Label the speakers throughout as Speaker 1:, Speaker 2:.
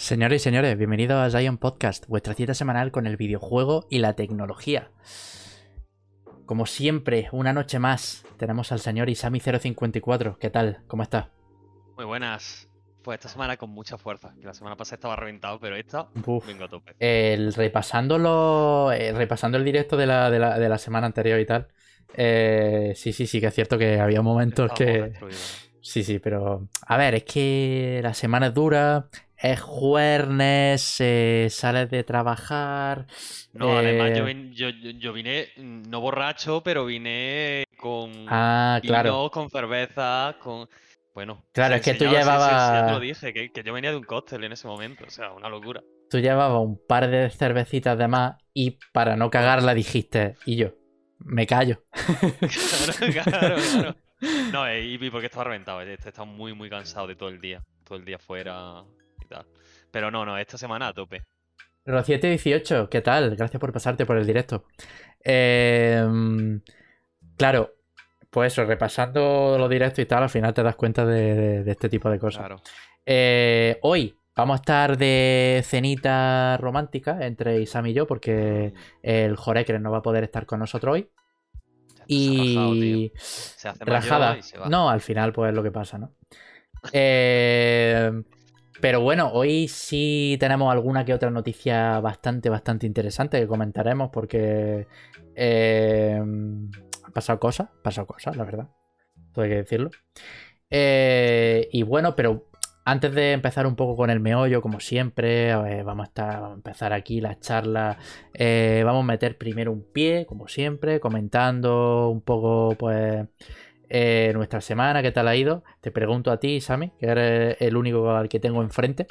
Speaker 1: Señores y señores, bienvenidos a Zion Podcast, vuestra cita semanal con el videojuego y la tecnología. Como siempre, una noche más, tenemos al señor Isami054. ¿Qué tal? ¿Cómo está?
Speaker 2: Muy buenas. Pues esta semana con mucha fuerza. Que la semana pasada estaba reventado, pero esta
Speaker 1: Uf.
Speaker 2: vengo a tope.
Speaker 1: El, repasando, lo- eh, repasando el directo de la, de la- de la semana anterior y tal. eh, sí, sí, sí que es cierto que había momentos que... Sí, sí, pero... A ver, es que la semana es dura, es jueves, eh, sales de trabajar...
Speaker 2: No, además
Speaker 1: eh,
Speaker 2: yo, vin- yo, yo- vine mm, no borracho, pero vine con
Speaker 1: Ah,
Speaker 2: vino,
Speaker 1: claro.
Speaker 2: con cerveza, con... Bueno,
Speaker 1: Claro, es que tú
Speaker 2: sí, ya te
Speaker 1: llevabas-
Speaker 2: lo dije, que, que yo venía de un cóctel en ese momento, o sea, una locura.
Speaker 1: Tú llevabas un par de cervecitas de más y para no cagarla dijiste, y yo, me callo.
Speaker 2: Claro, claro, claro. No, eh, y y porque estaba reventado, eh, estaba muy, muy cansado de todo el día, todo el día fuera tal. Pero no, no, esta semana a tope.
Speaker 1: Pero 718, ¿qué tal? Gracias por pasarte por el directo. Eh, claro, pues eso, repasando los directos y tal, al final te das cuenta de, de- de este tipo de cosas.
Speaker 2: Claro.
Speaker 1: Eh, hoy vamos a estar de cenita romántica entre Isam y yo, porque el Jorekren no va a poder estar con nosotros hoy.
Speaker 2: Se ha.
Speaker 1: Y
Speaker 2: Se hace
Speaker 1: rajada.
Speaker 2: y se va.
Speaker 1: No, al final, pues es lo que pasa, ¿no? Eh, pero bueno, hoy sí tenemos alguna que otra noticia bastante, bastante interesante que comentaremos porque eh, han pasado cosas, han pasado cosas, la verdad. Todo hay que decirlo. Eh, y bueno, pero antes de empezar un poco con el meollo, como siempre, vamos, a estar, empezar aquí las charlas. Eh, vamos a meter primero un pie, como siempre, comentando un poco, pues, eh, nuestra semana, qué tal ha ido. Te pregunto a ti, Sammy, que eres el único al que tengo enfrente.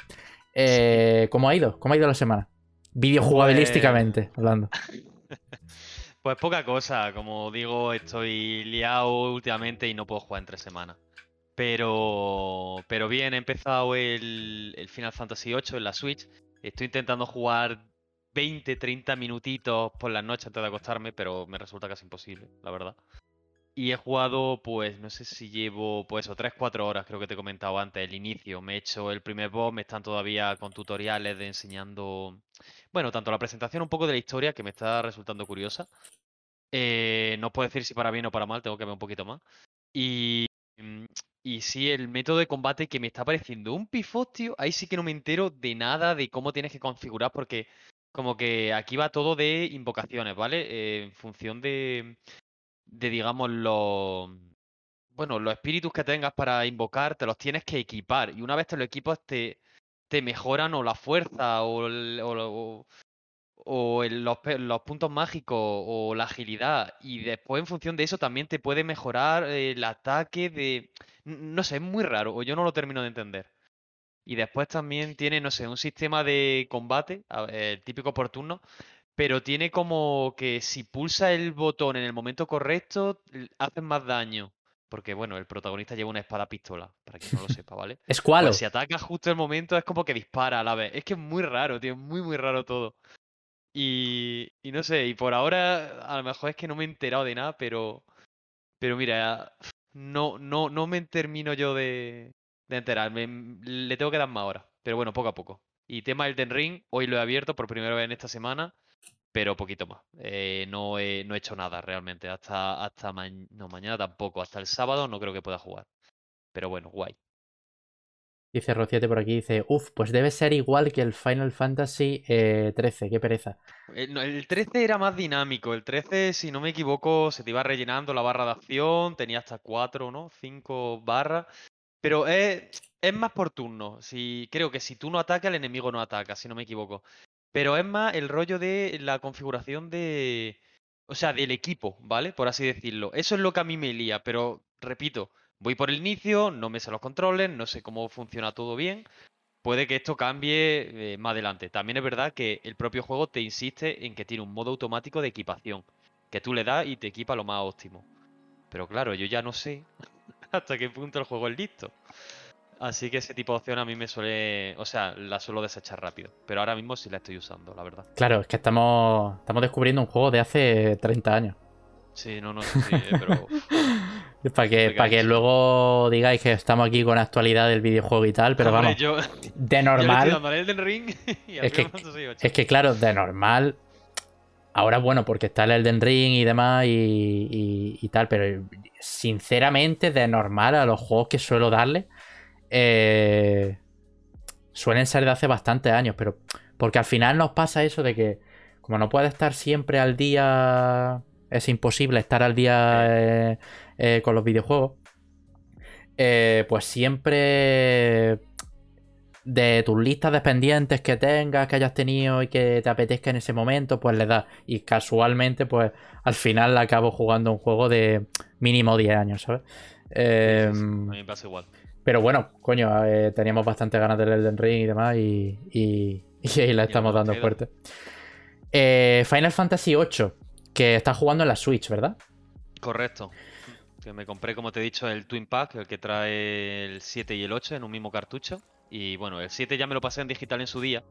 Speaker 1: Eh, ¿Cómo ha ido? ¿Cómo ha ido la semana? Videojugabilísticamente, hablando.
Speaker 2: Pues poca cosa, como digo, estoy liado últimamente y no puedo jugar entre semanas. Pero, pero bien, he empezado el, el Final Fantasy VIII en la Switch. Estoy intentando jugar 20, 30 minutitos por las noches antes de acostarme, pero me resulta casi imposible, la verdad. Y he jugado, pues, no sé si llevo, pues, o 3-4 horas, creo que te he comentado antes, el inicio. Me he hecho el primer boss, me están todavía con tutoriales de enseñando, bueno, tanto la presentación, un poco de la historia, que me está resultando curiosa. Eh, no puedo decir si para bien o para mal, tengo que ver un poquito más. Y, mm, y sí, el método de combate que me está pareciendo un pifostio, ahí sí que no me entero de nada de cómo tienes que configurar, porque como que aquí va todo de invocaciones, ¿vale? Eh, en función de, de digamos, los... Bueno, los espíritus que tengas para invocar, te los tienes que equipar. Y una vez te los equipas, te, te mejoran o la fuerza o, el- o los, los puntos mágicos o la agilidad. Y después, en función de eso, también te puede mejorar el ataque de. No sé, es muy raro, o yo no lo termino de entender. Y después también tiene, no sé, un sistema de combate, el típico por turno, pero tiene como que si pulsa el botón en el momento correcto, haces más daño. Porque, bueno, el protagonista lleva una espada pistola, para quien no lo sepa, ¿vale?
Speaker 1: Escualo.
Speaker 2: Pues si ataca justo el momento es como que dispara a la vez. Es que es muy raro, tío, es muy, muy raro todo. Y, y no sé, y por ahora a lo mejor es que no me he enterado de nada, pero, pero mira, no, no, no me termino yo de, de enterar. me- le tengo que dar más horas, pero bueno, poco a poco. Y tema Elden Ring, hoy lo he abierto por primera vez en esta semana, pero poquito más. Eh, no he, no he hecho nada realmente, hasta, hasta ma- no, mañana tampoco, hasta el sábado no creo que pueda jugar. Pero bueno, guay.
Speaker 1: Dice Rociete por aquí, dice, uff, pues debe ser igual que el Final Fantasy eh, 13, qué pereza.
Speaker 2: El, no, el 13 era más dinámico. El 13, si no me equivoco, se te iba rellenando la barra de acción. Tenía hasta 4, ¿no? 5 barras. Pero es, es más por turno. Si, creo que si tú no atacas, el enemigo no ataca, si no me equivoco. Pero es más el rollo de la configuración de. O sea, del equipo, ¿vale? Por así decirlo. Eso es lo que a mí me lía. Pero, repito, voy por el inicio, no me sé los controles, no sé cómo funciona todo bien. Puede que esto cambie eh, más adelante. También es verdad que el propio juego te insiste en que tiene un modo automático de equipación, que tú le das y te equipa lo más óptimo. Pero claro, yo ya no sé hasta qué punto el juego es listo. Así que ese tipo de opción a mí me suele, o sea, la suelo desechar rápido. Pero ahora mismo sí la estoy usando, la verdad.
Speaker 1: Claro, es que estamos, estamos descubriendo un juego de hace 30 años.
Speaker 2: Sí, no, no, sí, eh, pero
Speaker 1: Para que, para que luego digáis que estamos aquí con actualidad del videojuego y tal, pero vamos. de normal. es, que, es que, claro, de normal. Ahora, bueno, porque está el Elden Ring y demás y, y, tal, pero sinceramente, de normal a los juegos que suelo darle, eh, suelen ser de hace bastantes años, pero porque al final nos pasa eso de que, como no puede estar siempre al día, es imposible estar al día eh, eh, con los videojuegos, pues siempre de tus listas de pendientes que tengas, que hayas tenido y que te apetezca en ese momento, pues le das. Y casualmente, pues al final acabo jugando un juego de mínimo 10 años, ¿sabes?
Speaker 2: a mí me pasa igual.
Speaker 1: Pero bueno, coño, eh, teníamos bastante ganas del Elden Ring y demás y, y, ahí la estamos dando fuerte. Eh, Final Fantasy VIII, que está jugando en la Switch, ¿verdad?
Speaker 2: Correcto. Que me compré, como te he dicho, el Twin Pack, el que trae el 7 y el 8 en un mismo cartucho. Y bueno, el 7 ya me lo pasé en digital en su día.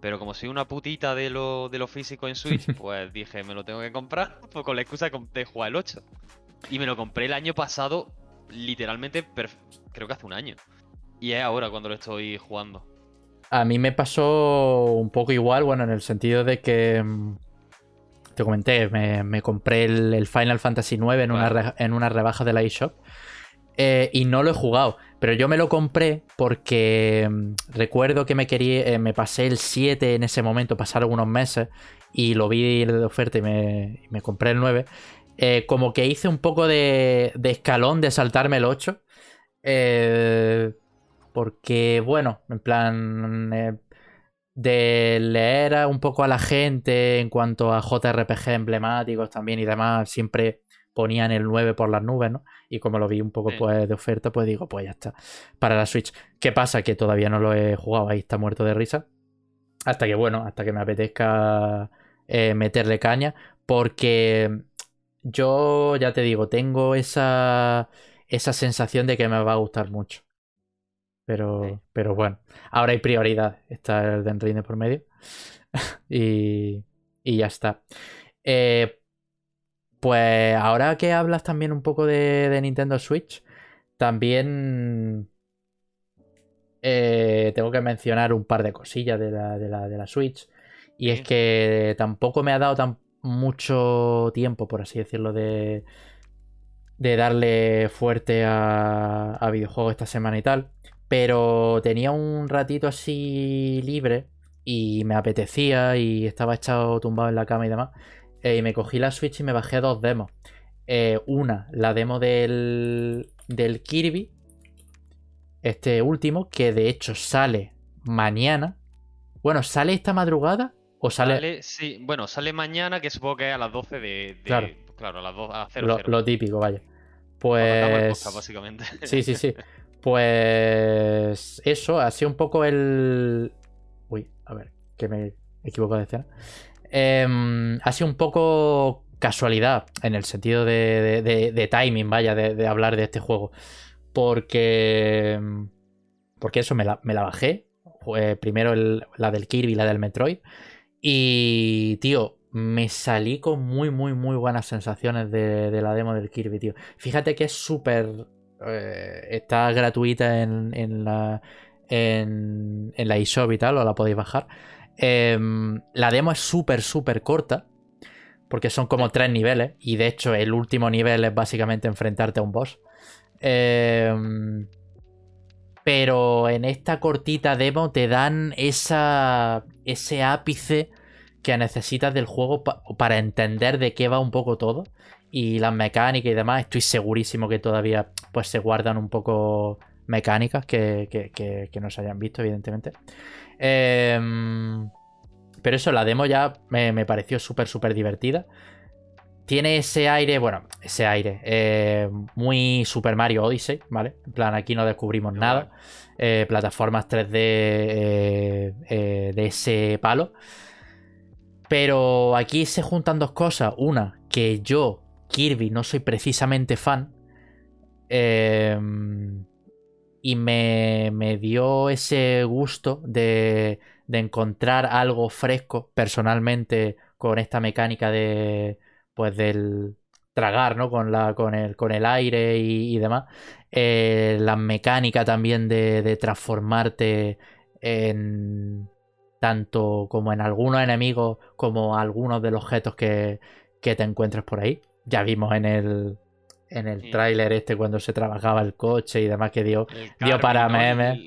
Speaker 2: Pero como soy una putita de lo, de lo físico en Switch, pues dije, me lo tengo que comprar pues con la excusa de jugar el 8. Y me lo compré el año pasado, literalmente, creo que hace un año. Y es ahora cuando lo estoy jugando.
Speaker 1: A mí me pasó un poco igual, bueno, en el sentido de que mm, te comenté, me, compré el, Final Fantasy IX en, una, en una rebaja de la eShop eh, y no lo he jugado. Pero yo me lo compré porque mm, recuerdo que me quería, eh, me pasé el 7 en ese momento, pasaron unos meses y lo vi de oferta y me, compré el 9. Eh, como que hice un poco de, escalón de saltarme el 8. porque, bueno, en plan, de leer un poco a la gente en cuanto a JRPG emblemáticos también y demás, siempre ponían el 9 por las nubes, ¿no? Y como lo vi un poco pues, de oferta, pues digo, pues ya está. Para la Switch. ¿Qué pasa? Que todavía no lo he jugado, ahí está muerto de risa. Hasta que, bueno, hasta que me apetezca eh, meterle caña. Porque yo, ya te digo, tengo esa, esa sensación de que me va a gustar mucho. Pero, pero bueno, ahora hay prioridad. Está el de Ring por medio. y, y ya está. Eh, pues ahora que hablas también un poco de, Nintendo Switch, también eh, tengo que mencionar un par de cosillas de la, de la, Switch. Y es que tampoco me ha dado tan mucho tiempo, por así decirlo, de, de darle fuerte a, a videojuegos esta semana y tal. Pero tenía un ratito así libre y me apetecía y estaba echado tumbado en la cama y demás. Eh, y me cogí la Switch y me bajé dos demos. Eh, una, la demo del, del Kirby. Este último, que de hecho sale mañana. Bueno, ¿sale esta madrugada? ¿O sale...
Speaker 2: sí, bueno, sale mañana, que supongo que es a las 12 de.
Speaker 1: claro.
Speaker 2: claro, a las 2 a
Speaker 1: Lo, típico, vaya. Pues.
Speaker 2: básicamente.
Speaker 1: Sí, sí, sí. Pues. Eso, ha sido un poco el. Uy, a ver, que me equivoco de escena. Em, ha sido un poco casualidad en el sentido de, timing, vaya, de, hablar de este juego. Porque. Porque eso, me la, bajé. primero la del Kirby y la del Metroid. Y, tío, me salí con muy, muy, muy buenas sensaciones de, la demo del Kirby, tío. Fíjate que es súper. Eh, está gratuita en, en la. En, la eShop y tal, o la podéis bajar. Em, la demo es súper, súper corta. Porque son como tres niveles. Y de hecho, el último nivel es básicamente enfrentarte a un boss. Em, pero en esta cortita demo te dan esa, ese ápice que necesitas del juego para entender de qué va un poco todo. Y las mecánicas y demás, estoy segurísimo que todavía pues se guardan un poco mecánicas que, que, que no se hayan visto, evidentemente. Em, pero eso, la demo ya me, pareció súper, súper divertida. Tiene ese aire, bueno, ese aire, eh, muy Super Mario Odyssey, ¿vale? En plan, aquí no descubrimos nada. Eh, plataformas 3D eh, de ese palo. Pero aquí se juntan dos cosas. Una, que yo, Kirby, no soy precisamente fan. Y me, dio ese gusto de, encontrar algo fresco personalmente con esta mecánica de pues del tragar, ¿no? Con, la, con, el, con el aire y, demás. Eh, la mecánica también de, de, transformarte en tanto como en algunos enemigos como algunos de los objetos que, que te encuentres por ahí. Ya vimos en el, en el tráiler este cuando se trabajaba el coche y demás que dio, dio para memes.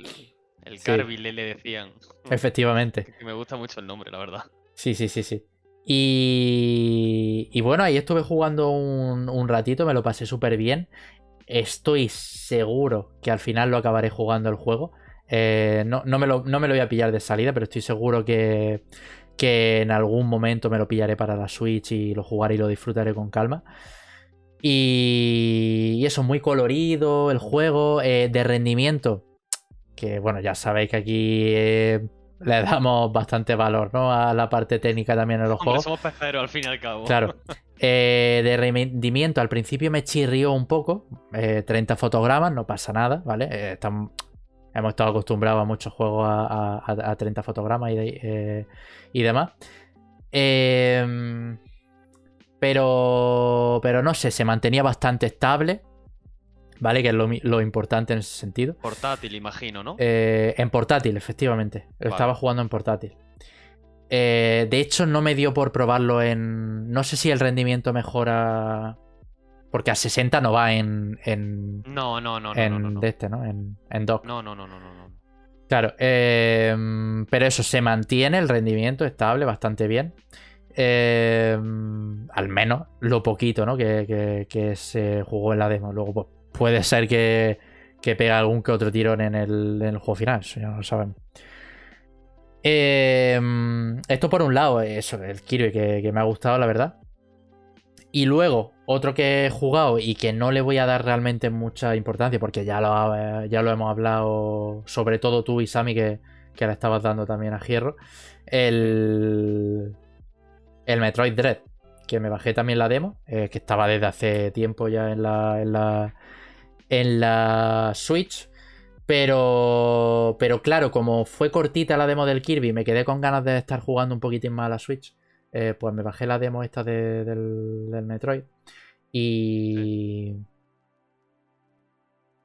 Speaker 2: El, el le decían.
Speaker 1: Efectivamente.
Speaker 2: me gusta mucho el nombre, la verdad.
Speaker 1: Sí, sí, sí, sí. Y, bueno, ahí estuve jugando un, ratito, me lo pasé súper bien. Estoy seguro que al final lo acabaré jugando el juego. Eh, no, me lo, voy a pillar de salida, pero estoy seguro que, que en algún momento me lo pillaré para la Switch y lo jugaré y lo disfrutaré con calma. Y, eso, muy colorido el juego, eh, de rendimiento. Que bueno, ya sabéis que aquí eh, le damos bastante valor, ¿no? A la parte técnica también en los juegos.
Speaker 2: Somos peceros al fin y al cabo.
Speaker 1: Claro. Eh, de rendimiento, al principio me chirrió un poco. 30 eh, fotogramas, no pasa nada, ¿vale? Eh, hemos estado acostumbrados a muchos juegos a, 30 fotogramas y, y demás. pero, pero no sé, se mantenía bastante estable. ¿Vale? Que es lo, importante en ese sentido.
Speaker 2: Portátil, imagino, ¿no?
Speaker 1: Eh, en portátil, efectivamente. Estaba jugando en portátil. Eh, de hecho, no me dio por probarlo en. No sé si el rendimiento mejora. Porque a 60 no va en. en
Speaker 2: no, no, no.
Speaker 1: En de este, ¿no? En, en dock.
Speaker 2: No, no, no, no, no.
Speaker 1: Claro. Eh, pero eso se mantiene el rendimiento estable bastante bien. al menos lo poquito, ¿no? Que, que, se jugó en la demo. Luego, pues, puede ser que, que pegue algún que otro tirón en el, juego final, eso ya no lo sabemos. Em, esto por un lado, eso, el Kirby que, me ha gustado, la verdad. Y luego, otro que he jugado y que no le voy a dar realmente mucha importancia, porque ya lo, ya lo hemos hablado, sobre todo tú y Sammy, que, que le estabas dando también a Hierro. El, el Metroid Dread, que me bajé también la demo, eh, que estaba desde hace tiempo ya en la, en la, en la Switch. Pero, pero claro, como fue cortita la demo del Kirby, me quedé con ganas de estar jugando un poquitín más a la Switch. Eh, pues me bajé la demo esta del, Metroid. Y.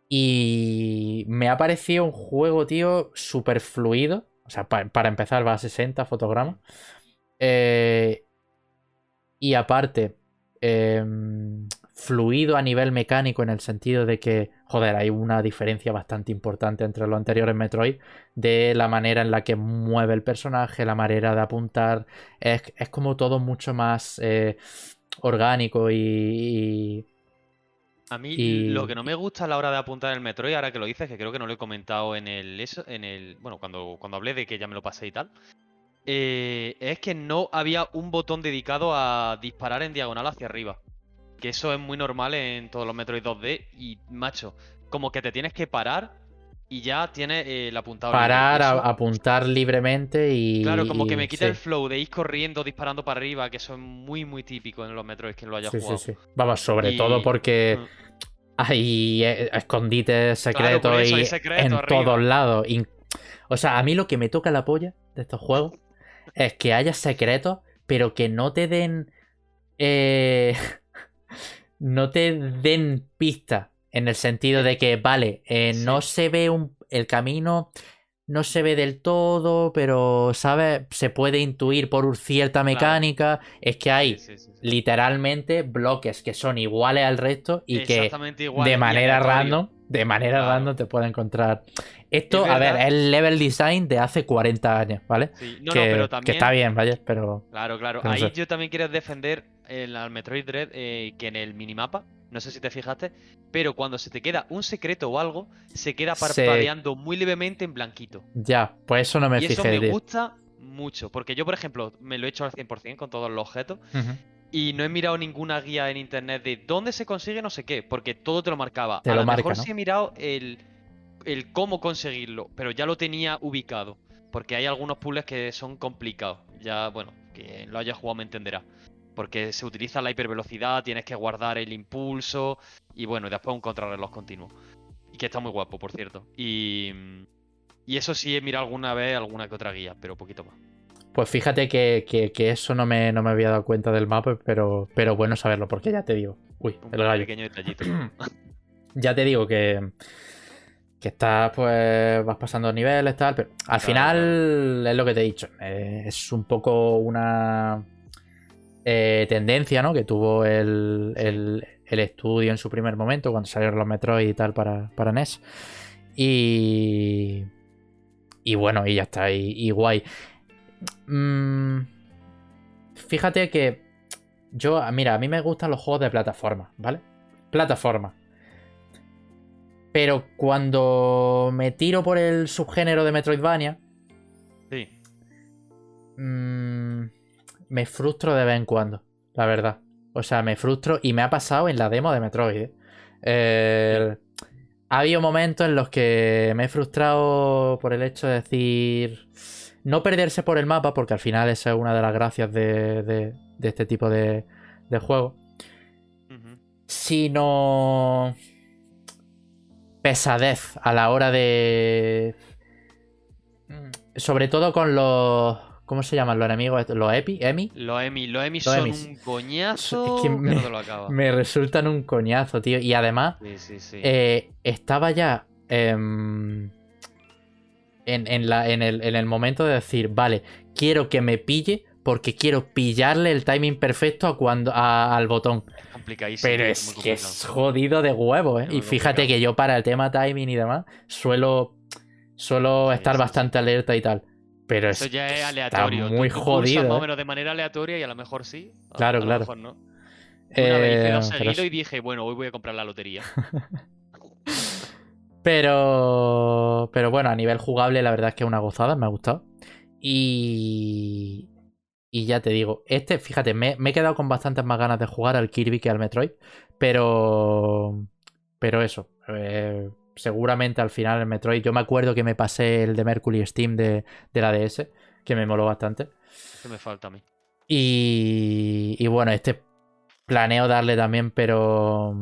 Speaker 1: Y me ha parecido un juego, tío, súper fluido. O sea, para empezar va a 60 fotogramas. Eh, y aparte, em, fluido a nivel mecánico en el sentido de que, joder, hay una diferencia bastante importante entre los anteriores Metroid de la manera en la que mueve el personaje, la manera de apuntar, es, como todo mucho más eh, orgánico y,
Speaker 2: A mí lo que no me gusta a la hora de apuntar el Metroid, ahora que lo dices, que creo que no lo he comentado en el, en el bueno, cuando, cuando hablé de que ya me lo pasé y tal, eh, es que no había un botón dedicado a disparar en diagonal hacia arriba. Que eso es muy normal en todos los Metroid 2D. Y, macho, como que te tienes que parar y ya tienes eh, el apuntado.
Speaker 1: Parar, apuntar libremente y.
Speaker 2: Claro, como que me quita el flow de ir corriendo, disparando para arriba, que eso es muy, muy típico en los Metroid que lo haya jugado. Sí, sí.
Speaker 1: Vamos, sobre todo porque. Mm. Hay eh, escondites secretos y en todos lados. O sea, a mí lo que me toca la polla de estos juegos es que haya secretos, pero que no te den. Eh, no te den pista en el sentido de que, vale, eh, no se ve un, el camino, no se ve del todo, pero, ¿sabes? Se puede intuir por cierta mecánica. Es que hay literalmente bloques que son iguales al resto y que de manera random, de manera random te puede encontrar. Esto, a ver, es el level design de hace 40 años, ¿vale? que, que, está bien, vaya, pero.
Speaker 2: Claro, claro. Ahí yo también quiero defender el Metroid Dread eh, que en el minimapa, no sé si te fijaste, pero cuando se te queda un secreto o algo, se queda parpadeando muy levemente en blanquito.
Speaker 1: Ya, pues eso no me
Speaker 2: y
Speaker 1: Eso
Speaker 2: me gusta mucho, porque yo, por ejemplo, me lo he hecho al 100% con todos los objetos. Y no he mirado ninguna guía en internet de dónde se consigue no sé qué, porque todo te lo marcaba. a lo, mejor sí he mirado el, el cómo conseguirlo, pero ya lo tenía ubicado. Porque hay algunos puzzles que son complicados. Ya, bueno, que lo haya jugado me entenderá porque se utiliza la hipervelocidad, tienes que guardar el impulso y bueno, después un contrarreloj continuo. Y que está muy guapo, por cierto. Y, y eso sí he mirado alguna vez alguna que otra guía, pero poquito más.
Speaker 1: Pues fíjate que, que- que eso no me, no me había dado cuenta del mapa, pero, pero bueno saberlo, porque ya te digo. Uy,
Speaker 2: Un
Speaker 1: el gallo.
Speaker 2: pequeño detallito.
Speaker 1: Ya te digo que. Que estás, pues. Vas pasando niveles, tal. Pero al
Speaker 2: Claro,
Speaker 1: final es lo que te he dicho. eh, es un poco una. Eh, tendencia, ¿no? Que tuvo el, el, el estudio en su primer momento, cuando salieron los Metroid y tal para, para NES. Y. Y bueno, y ya está. Y, y guay. Mm, fíjate que. Yo, mira, a mí me gustan los juegos de plataforma, ¿vale? Plataforma. Pero cuando me tiro por el subgénero de Metroidvania,
Speaker 2: Sí.
Speaker 1: mm, me frustro de vez en cuando, la verdad. O sea, me frustro y me ha pasado en la demo de Metroid. ¿eh? Eh, ha habido momentos en los que me he frustrado por el hecho de decir. No perderse por el mapa, porque al final esa es una de las gracias de, de- de este tipo de, de juego. Sino. Pesadez a la hora de. Sobre todo con los. ¿Cómo se llaman los enemigos? ¿Los EPI? ¿EMI?
Speaker 2: Los Emi, los Emi son
Speaker 1: Emis.
Speaker 2: un coñazo
Speaker 1: Es
Speaker 2: que,
Speaker 1: me-
Speaker 2: no te lo acaba.
Speaker 1: Me resultan un coñazo, tío. Y además,
Speaker 2: Sí, sí, sí.
Speaker 1: eh, estaba ya. em, en, en la- en el, en el momento de decir, vale, quiero que me pille porque quiero pillarle el timing perfecto a cuando, a- al botón.
Speaker 2: Es complicadísimo.
Speaker 1: Pero es que es jodido de huevo, ¿eh? Y fíjate
Speaker 2: complicado.
Speaker 1: que yo para el tema timing y demás suelo, suelo estar bastante alerta y tal. Pero
Speaker 2: Eso
Speaker 1: es
Speaker 2: ya es aleatorio.
Speaker 1: Muy
Speaker 2: tú
Speaker 1: jodido.
Speaker 2: más o
Speaker 1: ¿eh?
Speaker 2: menos de manera aleatoria y a lo mejor sí. a-
Speaker 1: Claro,
Speaker 2: a lo
Speaker 1: claro.
Speaker 2: mejor no. Una vez hice
Speaker 1: Eh,
Speaker 2: dos seguidos y dije, bueno, hoy voy a comprar la lotería.
Speaker 1: Pero, pero bueno, a nivel jugable, la verdad es que es una gozada, me ha gustado. Y, y ya te digo, este, fíjate, me, me he quedado con bastantes más ganas de jugar al Kirby que al Metroid. Pero, pero eso, eh, seguramente al final el Metroid. Yo me acuerdo que me pasé el de Mercury Steam de, de la DS, que me moló bastante.
Speaker 2: Que me falta a mí.
Speaker 1: Y, y bueno, este planeo darle también, pero.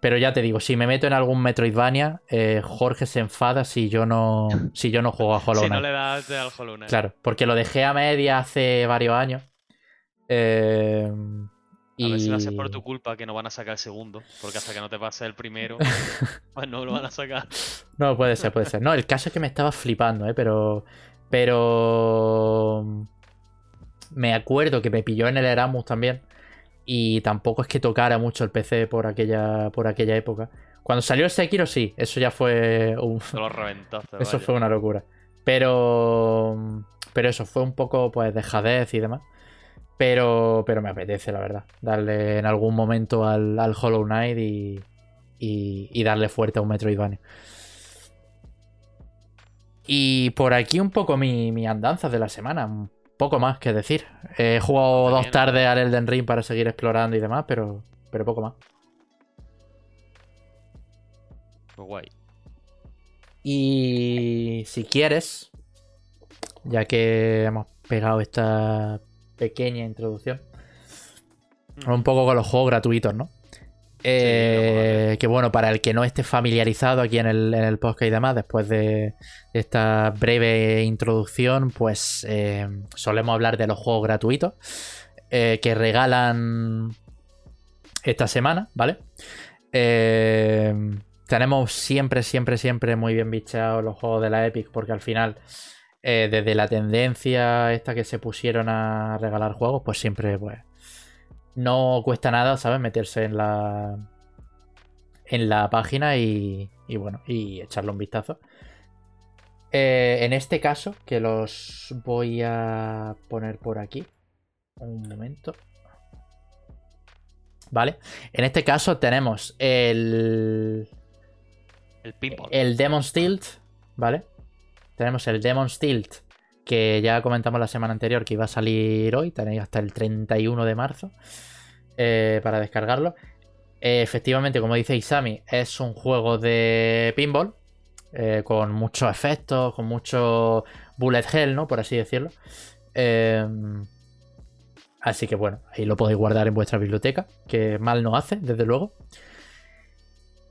Speaker 1: Pero ya te digo, si me meto en algún Metroidvania, eh, Jorge se enfada si yo no, si yo no juego a Hollow
Speaker 2: Si no le das al Hollow Knight.
Speaker 1: Claro, porque lo dejé a media hace varios años. Eh,
Speaker 2: A ver si va a ser por
Speaker 1: y-
Speaker 2: tu culpa que no van a sacar el segundo. Porque hasta que no te pase el primero, pues no lo van a sacar.
Speaker 1: No, puede ser, puede ser. No, el caso es que me estaba flipando, ¿eh? Pero. Pero. Me acuerdo que me pilló en el Eramus también. Y tampoco es que tocara mucho el PC por aquella, por aquella época. Cuando salió el Sekiro, sí, eso ya fue. un-
Speaker 2: Te lo reventaste.
Speaker 1: eso
Speaker 2: vaya.
Speaker 1: fue una locura. Pero. Pero eso fue un poco, pues, dejadez y demás. Pero, pero me apetece, la verdad. Darle en algún momento al, al Hollow Knight y, y, y darle fuerte a un Metroidvania. Y por aquí un poco mi, mi andanza de la semana. Un poco más que decir. He jugado dos tardes al Elden Ring para seguir explorando y demás, pero, pero poco más.
Speaker 2: Pues guay.
Speaker 1: Y si quieres, ya que hemos pegado esta pequeña introducción, un poco con los juegos gratuitos, ¿no? Eh, que bueno, para el que no esté familiarizado aquí en el, en el podcast y demás, después de esta breve introducción, pues eh, solemos hablar de los juegos gratuitos eh, que regalan esta semana, ¿vale? Tenemos siempre, siempre, siempre muy bien bicheados los juegos de la Epic porque al final, eh, desde la tendencia esta que se pusieron a regalar juegos, pues siempre, pues, no cuesta nada, ¿sabes? Meterse en la en la página y, y bueno, y echarle un vistazo. Eh, en este caso, que los voy a poner por aquí. Un momento. Vale. En este caso tenemos el,
Speaker 2: El
Speaker 1: el Demon's Tilt, ¿vale? Tenemos el Demon's Tilt, que ya comentamos la semana anterior que iba a salir hoy. Tenéis hasta el 31 de marzo eh, para descargarlo. Eh, efectivamente, como dice Isami, es un juego de pinball. eh, con muchos efectos, con mucho bullet hell, ¿no? Por así decirlo. Así que bueno, ahí lo podéis guardar en vuestra biblioteca, que mal no hace, desde luego.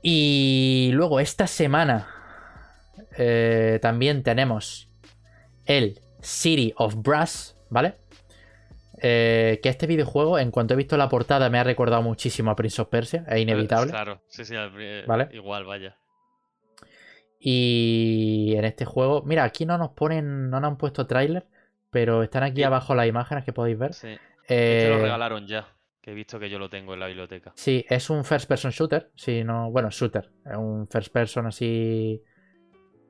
Speaker 1: Y luego esta semana eh, también tenemos el City of Brass, ¿vale? Eh, que este videojuego, en cuanto he visto la portada, me ha recordado muchísimo a Prince of Persia, es inevitable.
Speaker 2: Claro, sí, sí, eh,
Speaker 1: ¿Vale?
Speaker 2: igual, vaya.
Speaker 1: Y en este juego, mira, aquí no nos ponen, no nos han puesto tráiler, pero están aquí
Speaker 2: Sí.
Speaker 1: abajo las imágenes que podéis ver.
Speaker 2: Sí. Este lo
Speaker 1: Eh,
Speaker 2: regalaron ya, que he visto que yo lo tengo en la biblioteca.
Speaker 1: Sí, es un first person shooter. Si no, bueno, shooter. Es un first person así.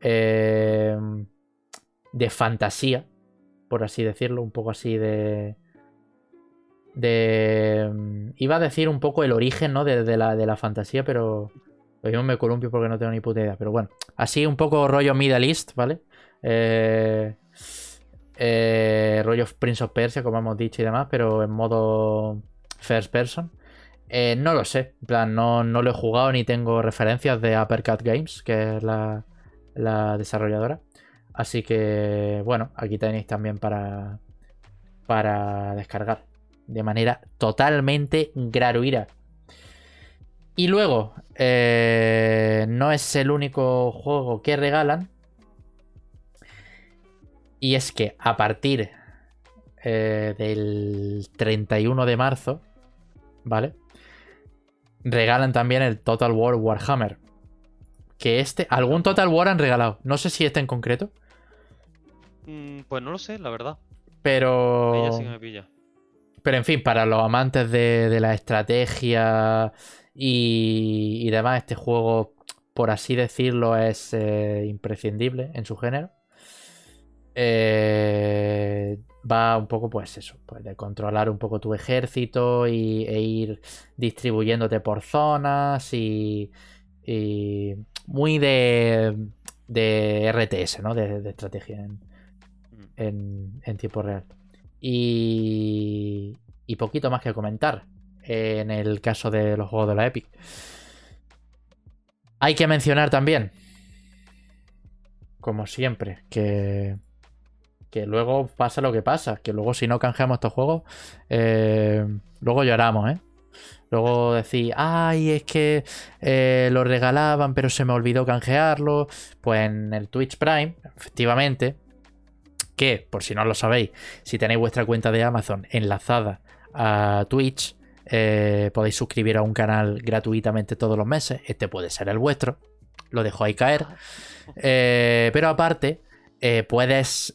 Speaker 1: Eh, de fantasía, por así decirlo. Un poco así de. De. mm, Iba a decir un poco el origen, ¿no? De, la, de la fantasía, pero. Lo me columpio porque no tengo ni puta idea. Pero bueno, así un poco rollo Middle East, ¿vale? Eh, eh, rollo Prince of Persia, como hemos dicho y demás, pero en modo first person. Eh, no lo sé, en plan, no, no lo he jugado ni tengo referencias de Uppercut Games, que es la, la desarrolladora. Así que, bueno, aquí tenéis también para, para descargar de manera totalmente gratuita. Y luego, eh, no es el único juego que regalan. Y es que a partir eh, del 31 de marzo, ¿vale? Regalan también el Total War Warhammer. Que este, algún Total War han regalado. No sé si este en concreto,
Speaker 2: Mm, pues no lo sé, la verdad.
Speaker 1: pero.
Speaker 2: Ella sí que me pilla.
Speaker 1: Pero en fin, para los amantes de, de la estrategia y, y demás, este juego, por así decirlo, es eh, imprescindible en su género. Eh, va un poco, pues eso, pues de controlar un poco tu ejército y, e ir distribuyéndote por zonas y, y muy de, de RTS, ¿no? De, de estrategia en,
Speaker 2: Mm.
Speaker 1: en, en tiempo real. Y, y poquito más que comentar en el caso de los juegos de la Epic. Hay que mencionar también, como siempre, que, que luego pasa lo que pasa, que luego si no canjeamos estos juegos, eh, luego lloramos, ¿eh? Luego decís, ay, es que eh, lo regalaban, pero se me olvidó canjearlo. Pues en el Twitch Prime, efectivamente, que, por si no lo sabéis, si tenéis vuestra cuenta de Amazon enlazada a Twitch, eh, podéis suscribir a un canal gratuitamente todos los meses. Este puede ser el vuestro. Lo dejo ahí caer. Eh, pero aparte, eh, puedes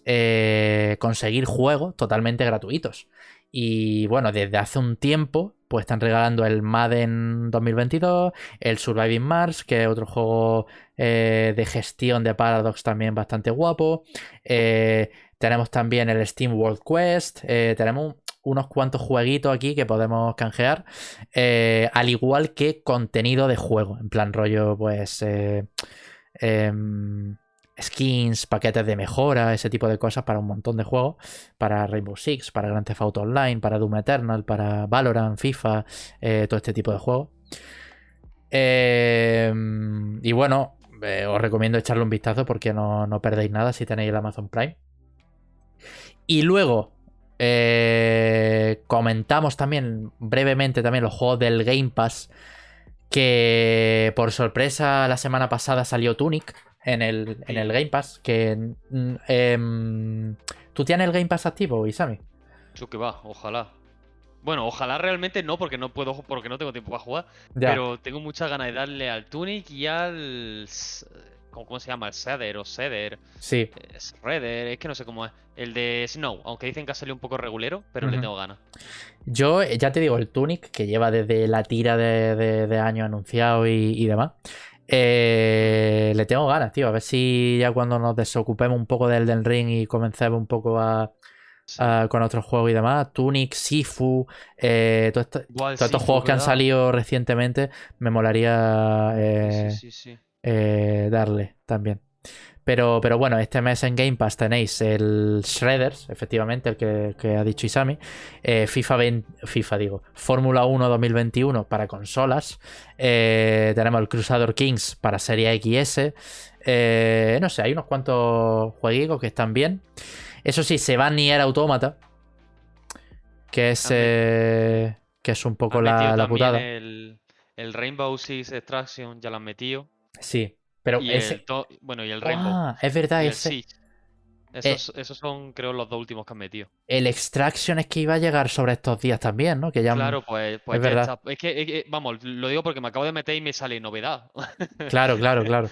Speaker 1: conseguir juegos totalmente gratuitos. Y bueno, desde hace un tiempo, pues están regalando el Madden 2022, el Surviving Mars, que es otro juego eh, de gestión de Paradox también bastante guapo. Eh, tenemos también el Steam World Quest. eh, tenemos unos cuantos jueguitos aquí que podemos canjear. al igual que contenido de juego. En plan rollo, pues. Skins, paquetes de mejora, ese tipo de cosas para un montón de juegos. Para Rainbow Six, para Grand Theft Auto Online, para Doom Eternal, para Valorant, FIFA, eh, todo este tipo de juegos. Em, y bueno, eh, os recomiendo echarle un vistazo porque no, no perdéis nada si tenéis el Amazon Prime. Y luego eh, comentamos también brevemente también los juegos del Game Pass. Que por sorpresa la semana pasada salió Tunic en el, en el Game Pass. Que mm, em, ¿Tú tienes el Game Pass activo, Isami?
Speaker 2: Yo que va, ojalá. Bueno, ojalá realmente no, porque no puedo, porque no tengo tiempo para jugar.
Speaker 1: Ya.
Speaker 2: Pero tengo muchas ganas de darle al Tunic y al. ¿Cómo, se llama? El Ceder o Ceder.
Speaker 1: Sí.
Speaker 2: Es Redder, es que no sé cómo es. El de Snow, aunque dicen que ha salido un poco regulero, pero le tengo ganas.
Speaker 1: Yo, eh, ya te digo, el Tunic, que lleva desde la tira de, de, de años anunciado y, y demás. Eh, le tengo ganas, tío. A ver si ya cuando nos desocupemos un poco del Elden Ring y comencemos un poco a,
Speaker 2: Sí.
Speaker 1: a- con otros juegos y demás. Tunic, Sifu, eh, todo esto-
Speaker 2: Igual
Speaker 1: todos estos juegos que han salido recientemente, me molaría eh,
Speaker 2: Sí, sí, sí.
Speaker 1: eh, darle también. Pero, pero bueno, este mes en Game Pass tenéis el Shredders, efectivamente, el que, que ha dicho Isami. eh, FIFA 20 FIFA digo, Fórmula 1 2021 para consolas. eh, tenemos el Crusader Kings para Serie XS. eh, no sé, hay unos cuantos jueguitos que están bien. Eso sí, se va Nier Automata. Que es. Que es un poco la, putada.
Speaker 2: El, el Rainbow Six Extraction ya lo han metido.
Speaker 1: Sí. Pero
Speaker 2: y
Speaker 1: ese.
Speaker 2: el to- bueno, y el Rainbow.
Speaker 1: Ah, es verdad, ese.
Speaker 2: Esos, esos son, creo, los dos últimos que han metido.
Speaker 1: El Extraction es que iba a llegar sobre estos días también, ¿no? Que ya
Speaker 2: Claro, pues, pues
Speaker 1: es
Speaker 2: ya
Speaker 1: verdad.
Speaker 2: está. Es que, es que, vamos, lo digo porque me acabo de meter y me sale novedad.
Speaker 1: Claro, claro, claro.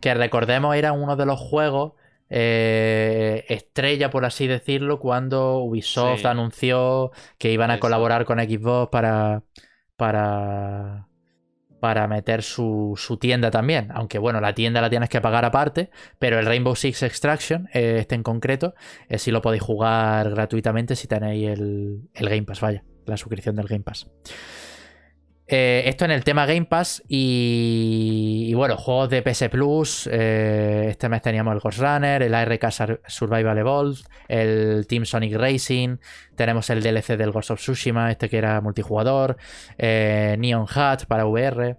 Speaker 1: Que recordemos, era uno de los juegos eh, estrella, por así decirlo, cuando Ubisoft
Speaker 2: Sí.
Speaker 1: anunció que iban a colaborar con Xbox para. para. Para meter su, su tienda también. Aunque bueno, la tienda la tienes que pagar aparte. Pero el Rainbow Six Extraction, eh, este en concreto, eh, sí lo podéis jugar gratuitamente si tenéis el, el Game Pass, vaya, la suscripción del Game Pass. Eh, esto en el tema Game Pass y, y bueno, juegos de PS Plus. eh, este mes teníamos el Ghost Runner, el ARK Sur- Survival Evolved, el Team Sonic Racing. Tenemos el DLC del Ghost of Tsushima, este que era multijugador. eh, Neon Hat para VR.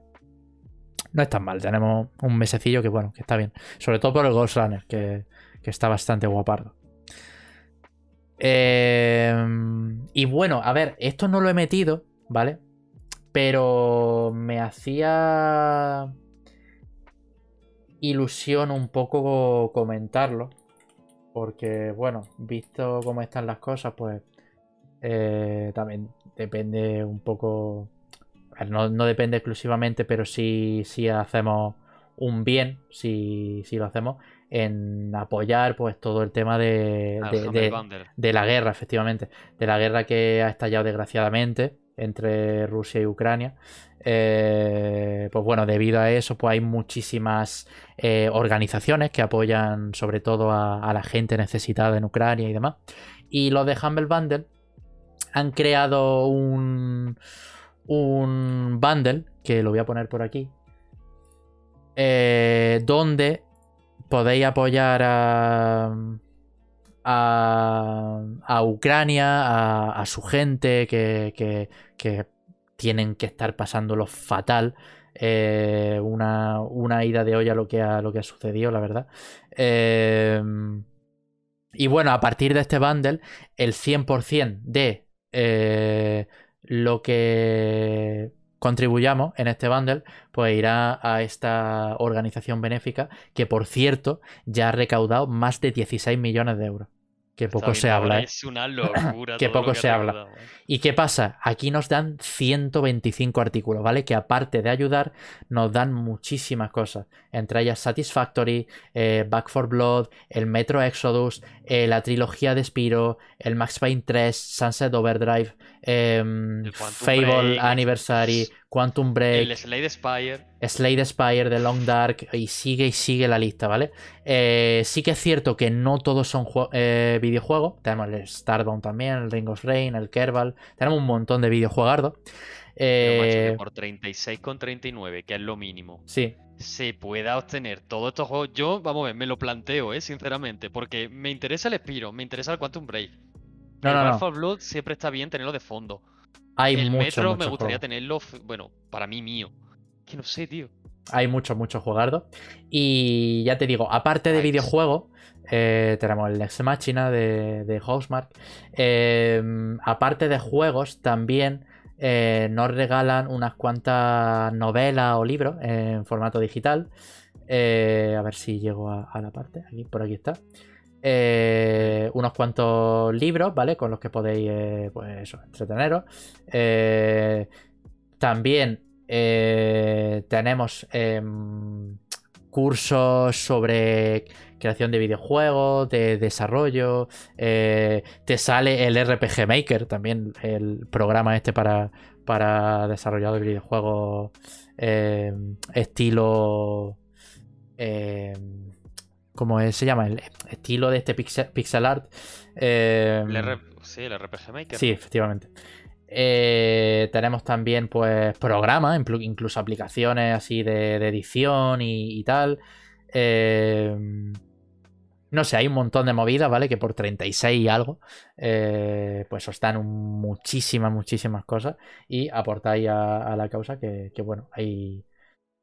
Speaker 1: No es tan mal, tenemos un mesecillo que bueno, que está bien. Sobre todo por el Ghost Runner, que, que está bastante guapardo. Y bueno, a ver, esto no lo he metido, ¿vale? Pero me hacía ilusión un poco comentarlo. Porque, bueno, visto cómo están las cosas, pues eh, también depende un poco. No, no depende exclusivamente, pero sí, sí hacemos un bien, si, si lo hacemos, en apoyar pues todo el tema de, de la guerra, efectivamente. De la guerra que ha estallado desgraciadamente entre Rusia y Ucrania. Eh, pues bueno, debido a eso, pues hay muchísimas eh, organizaciones que apoyan sobre todo a, la gente necesitada en Ucrania y demás. Y los de Humble Bundle han creado un, un bundle, que lo voy a poner por aquí, eh, donde podéis apoyar a, a, a Ucrania, a, a su gente que, que- que tienen que estar pasándolo fatal. Eh, una, una ida de olla lo que ha, lo que ha sucedido, la verdad. Eh, y bueno, a partir de este bundle, el 100% de eh, lo que contribuyamos en este bundle, pues irá a esta organización benéfica que, por cierto, ya ha recaudado más de 16 millones de euros. Que poco se habla. ¿eh?
Speaker 2: Es una locura.
Speaker 1: Que
Speaker 2: lo
Speaker 1: poco se habla.
Speaker 2: ¿eh?
Speaker 1: ¿Y qué pasa? Aquí nos dan 125 artículos, ¿vale? Que aparte de ayudar, nos dan muchísimas cosas. Entre ellas Satisfactory, eh, Back for Blood, el Metro Exodus, la trilogía de Spiro, el Max Payne 3, Sunset Overdrive, em, Fable
Speaker 2: Break,
Speaker 1: Anniversary, Quantum Break,
Speaker 2: El Slade Spire.
Speaker 1: Slade Spire, The Long Dark, y sigue y sigue la lista, ¿vale? Eh, sí que es cierto que no todos son eh, videojuegos. Tenemos el Starbound también, el Ring of Rain, el Kerbal. Tenemos un montón de videojuegardos. Eh,
Speaker 2: por 36,39, que es lo mínimo,
Speaker 1: sí,
Speaker 2: se pueda obtener todos estos juegos. Yo, vamos a ver, me lo planteo, eh, sinceramente, porque me interesa el Spiro, me interesa el Quantum Break.
Speaker 1: No,
Speaker 2: el
Speaker 1: no.
Speaker 2: 4 Blood siempre está bien tenerlo de fondo.
Speaker 1: hay
Speaker 2: el Metro me gustaría tenerlo, bueno, para mí mío. Que no sé, tío.
Speaker 1: Hay muchos, muchos juegardos. Y ya te digo, aparte de
Speaker 2: Nice.
Speaker 1: videojuegos, eh, tenemos el Next Machina de, de Housemark. Eh, aparte de juegos, también eh, nos regalan unas cuantas novelas o libros en formato digital. Eh, a ver si llego a, a la parte. Aquí, por aquí está. Eh, unos cuantos libros, ¿vale? Con los que podéis, eh, pues entreteneros. Eh, también tenemos em, cursos sobre creación de videojuegos, de desarrollo. te sale el RPG Maker, también el programa este para, para desarrolladores de videojuegos em, estilo... em, ¿Cómo es? se llama? El estilo de este pixel, pixel art.
Speaker 2: El R- Sí, el RPG Maker.
Speaker 1: Sí, efectivamente. Eh, tenemos también, pues, programas, inclu- incluso aplicaciones así de, de edición y, y tal. Eh, no sé, hay un montón de movidas, ¿vale? Que por 36 y algo, eh, pues os dan un- muchísimas, muchísimas cosas y aportáis a, a la causa que, que, bueno, ahí,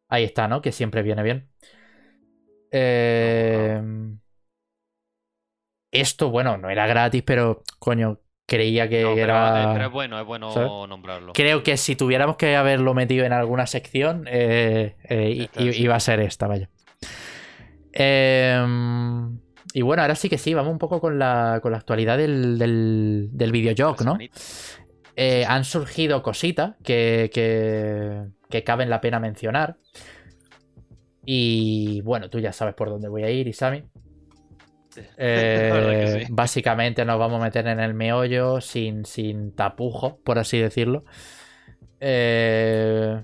Speaker 1: ahí está, ¿no? Que siempre viene bien. Eh, esto, bueno, no era gratis, pero, coño, creía que
Speaker 2: No, pero,
Speaker 1: era...
Speaker 2: pero es bueno, es bueno
Speaker 1: ¿sabes?
Speaker 2: nombrarlo.
Speaker 1: Creo que si tuviéramos que haberlo metido en alguna sección, eh, eh, i-
Speaker 2: Esta,
Speaker 1: i-
Speaker 2: sí.
Speaker 1: iba a ser esta, vaya. Y bueno, ahora sí que sí, vamos un poco con la, con la actualidad del, del, ¿no? Han surgido cositas que, que, que caben la pena mencionar. Y bueno, tú ya sabes por dónde voy a ir, Isami. Eh, básicamente nos vamos a meter en el meollo sin, sin tapujo, por así decirlo. Eh,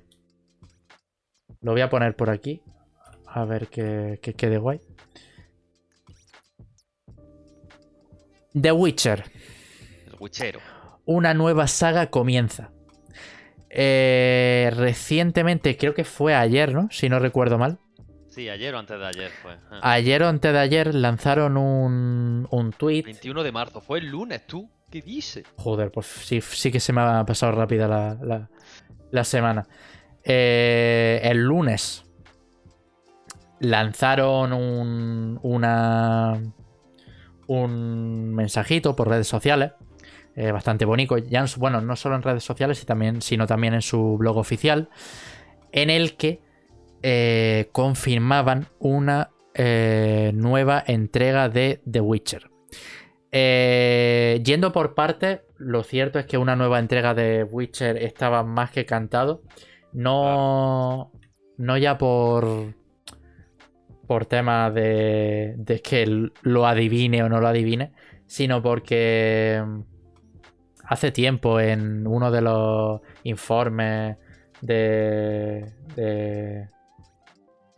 Speaker 1: lo voy a poner por aquí. A ver que, que quede guay. The Witcher.
Speaker 2: El Witchero.
Speaker 1: Una nueva saga comienza. Eh, recientemente, creo que fue ayer, ¿no? Si no recuerdo mal.
Speaker 2: Sí, ayer o antes de ayer fue.
Speaker 1: Ayer o antes de ayer lanzaron un, un tweet.
Speaker 2: 21 de marzo, fue el lunes, ¿tú? ¿Qué dices?
Speaker 1: Joder, pues sí, sí que se me ha pasado rápida la, la, la semana. Eh, el lunes lanzaron un, una, un mensajito por redes sociales. Eh, bastante bonito. Ya, bueno, no solo en redes sociales, sino también en su blog oficial. En el que eh, confirmaban una eh, nueva entrega de The Witcher. yendo por parte, lo cierto es que una nueva entrega de Witcher estaba más que cantado. No, no ya por, por tema de, de que lo adivine o no lo adivine, sino porque hace tiempo en uno de los informes de, de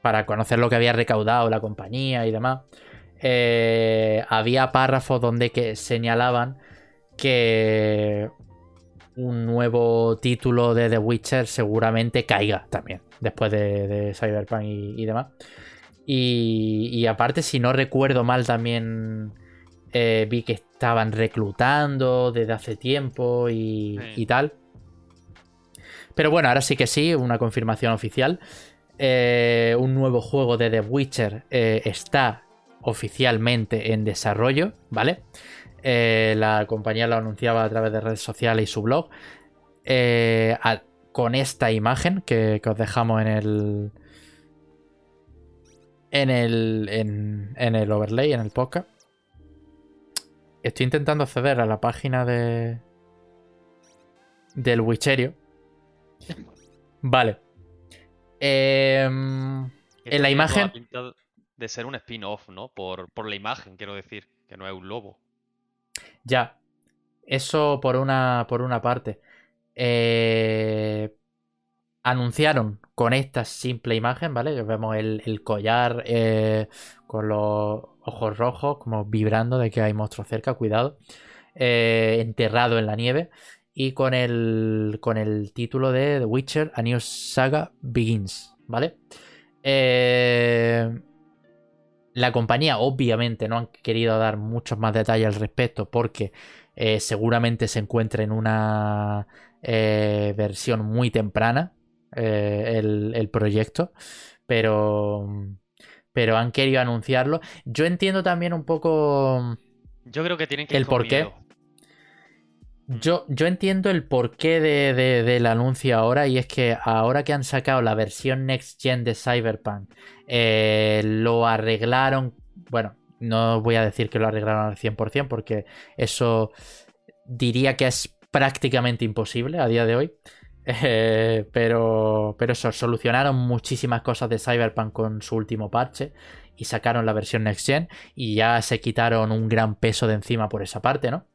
Speaker 1: para conocer lo que había recaudado la compañía y demás, eh, había párrafos donde que señalaban que un nuevo título de The Witcher seguramente caiga también después de, Cyberpunk y demás. Y, aparte, si no recuerdo mal, también eh, vi que estaban reclutando desde hace tiempo y, tal. Pero bueno, ahora sí que sí, una confirmación oficial. Eh, un nuevo juego de The Witcher eh, está oficialmente en desarrollo, ¿vale? la compañía lo anunciaba a través de redes sociales y su blog. con esta imagen que os dejamos en el, en el, en, el overlay, en el podcast. Estoy intentando acceder a la página de del Witcherio. Vale. Em, en la imagen.
Speaker 2: De ser un spin-off, ¿no? Por, por, la imagen, quiero decir, que no es un lobo.
Speaker 1: Ya. Eso por una, por una parte. Eh, anunciaron con esta simple imagen, ¿vale? Vemos el, collar eh, con los ojos rojos, como vibrando de que hay monstruos cerca, cuidado. Eh, enterrado en la nieve. Y con el, con el título de The Witcher, A New Saga Begins, ¿vale? Eh, la compañía obviamente no han querido dar muchos más detalles al respecto porque seguramente se encuentra en una versión muy temprana eh, el, proyecto, pero, pero han querido anunciarlo. Yo entiendo también un poco...
Speaker 2: Yo creo que tienen que...
Speaker 1: El porqué. Mm. Yo, yo, entiendo el porqué de, del anuncio ahora y es que ahora que han sacado la versión Next Gen de Cyberpunk, eh, lo arreglaron, bueno, no voy a decir que lo arreglaron al 100% porque eso diría que es prácticamente imposible a día de hoy. Eh, pero, pero eso, solucionaron muchísimas cosas de Cyberpunk con su último parche y sacaron la versión Next Gen y ya se quitaron un gran peso de encima por esa parte, ¿no?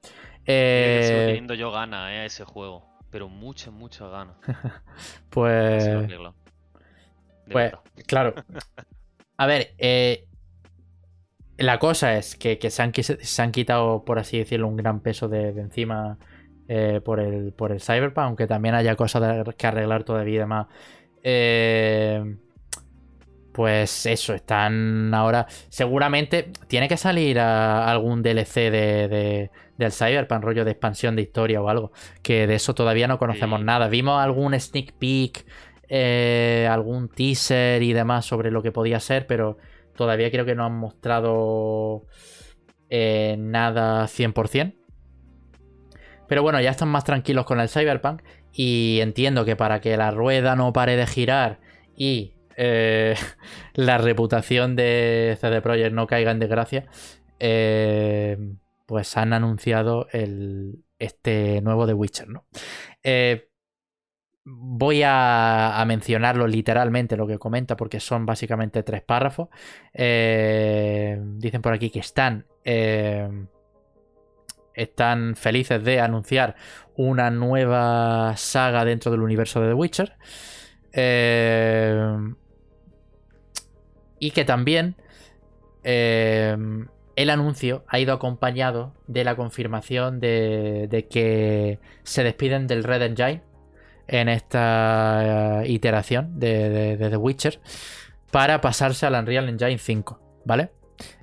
Speaker 2: Eh... teniendo yo gana eh, a ese juego, pero mucho, mucho gana.
Speaker 1: pues... Pues, claro. A ver, eh, la cosa es que, se, han, se, han, quitado, por así decirlo, un gran peso de, de encima eh, por, el, por el Cyberpunk, aunque también haya cosas que arreglar todavía y demás. Eh, pues eso, están ahora. Seguramente tiene que salir algún DLC de, del Cyberpunk, rollo de expansión de historia o algo. Que de eso todavía no conocemos nada. Vimos algún sneak peek, eh, algún teaser y demás sobre lo que podía ser, pero todavía creo que no han mostrado nada 100%. Pero bueno, ya están más tranquilos con el Cyberpunk y entiendo que para que la rueda no pare de girar y eh, la reputación de CD Projekt no caiga en desgracia, eh, pues han anunciado el, este nuevo The Witcher, ¿no? Eh, voy a, mencionarlo literalmente lo que comenta porque son básicamente tres párrafos. dicen por aquí que están están felices de anunciar una nueva saga dentro del universo de The Witcher. Eh, y que también eh, el anuncio ha ido acompañado de la confirmación de, que se despiden del Red Engine en esta eh, iteración de, The Witcher para pasarse al Unreal Engine 5, ¿vale?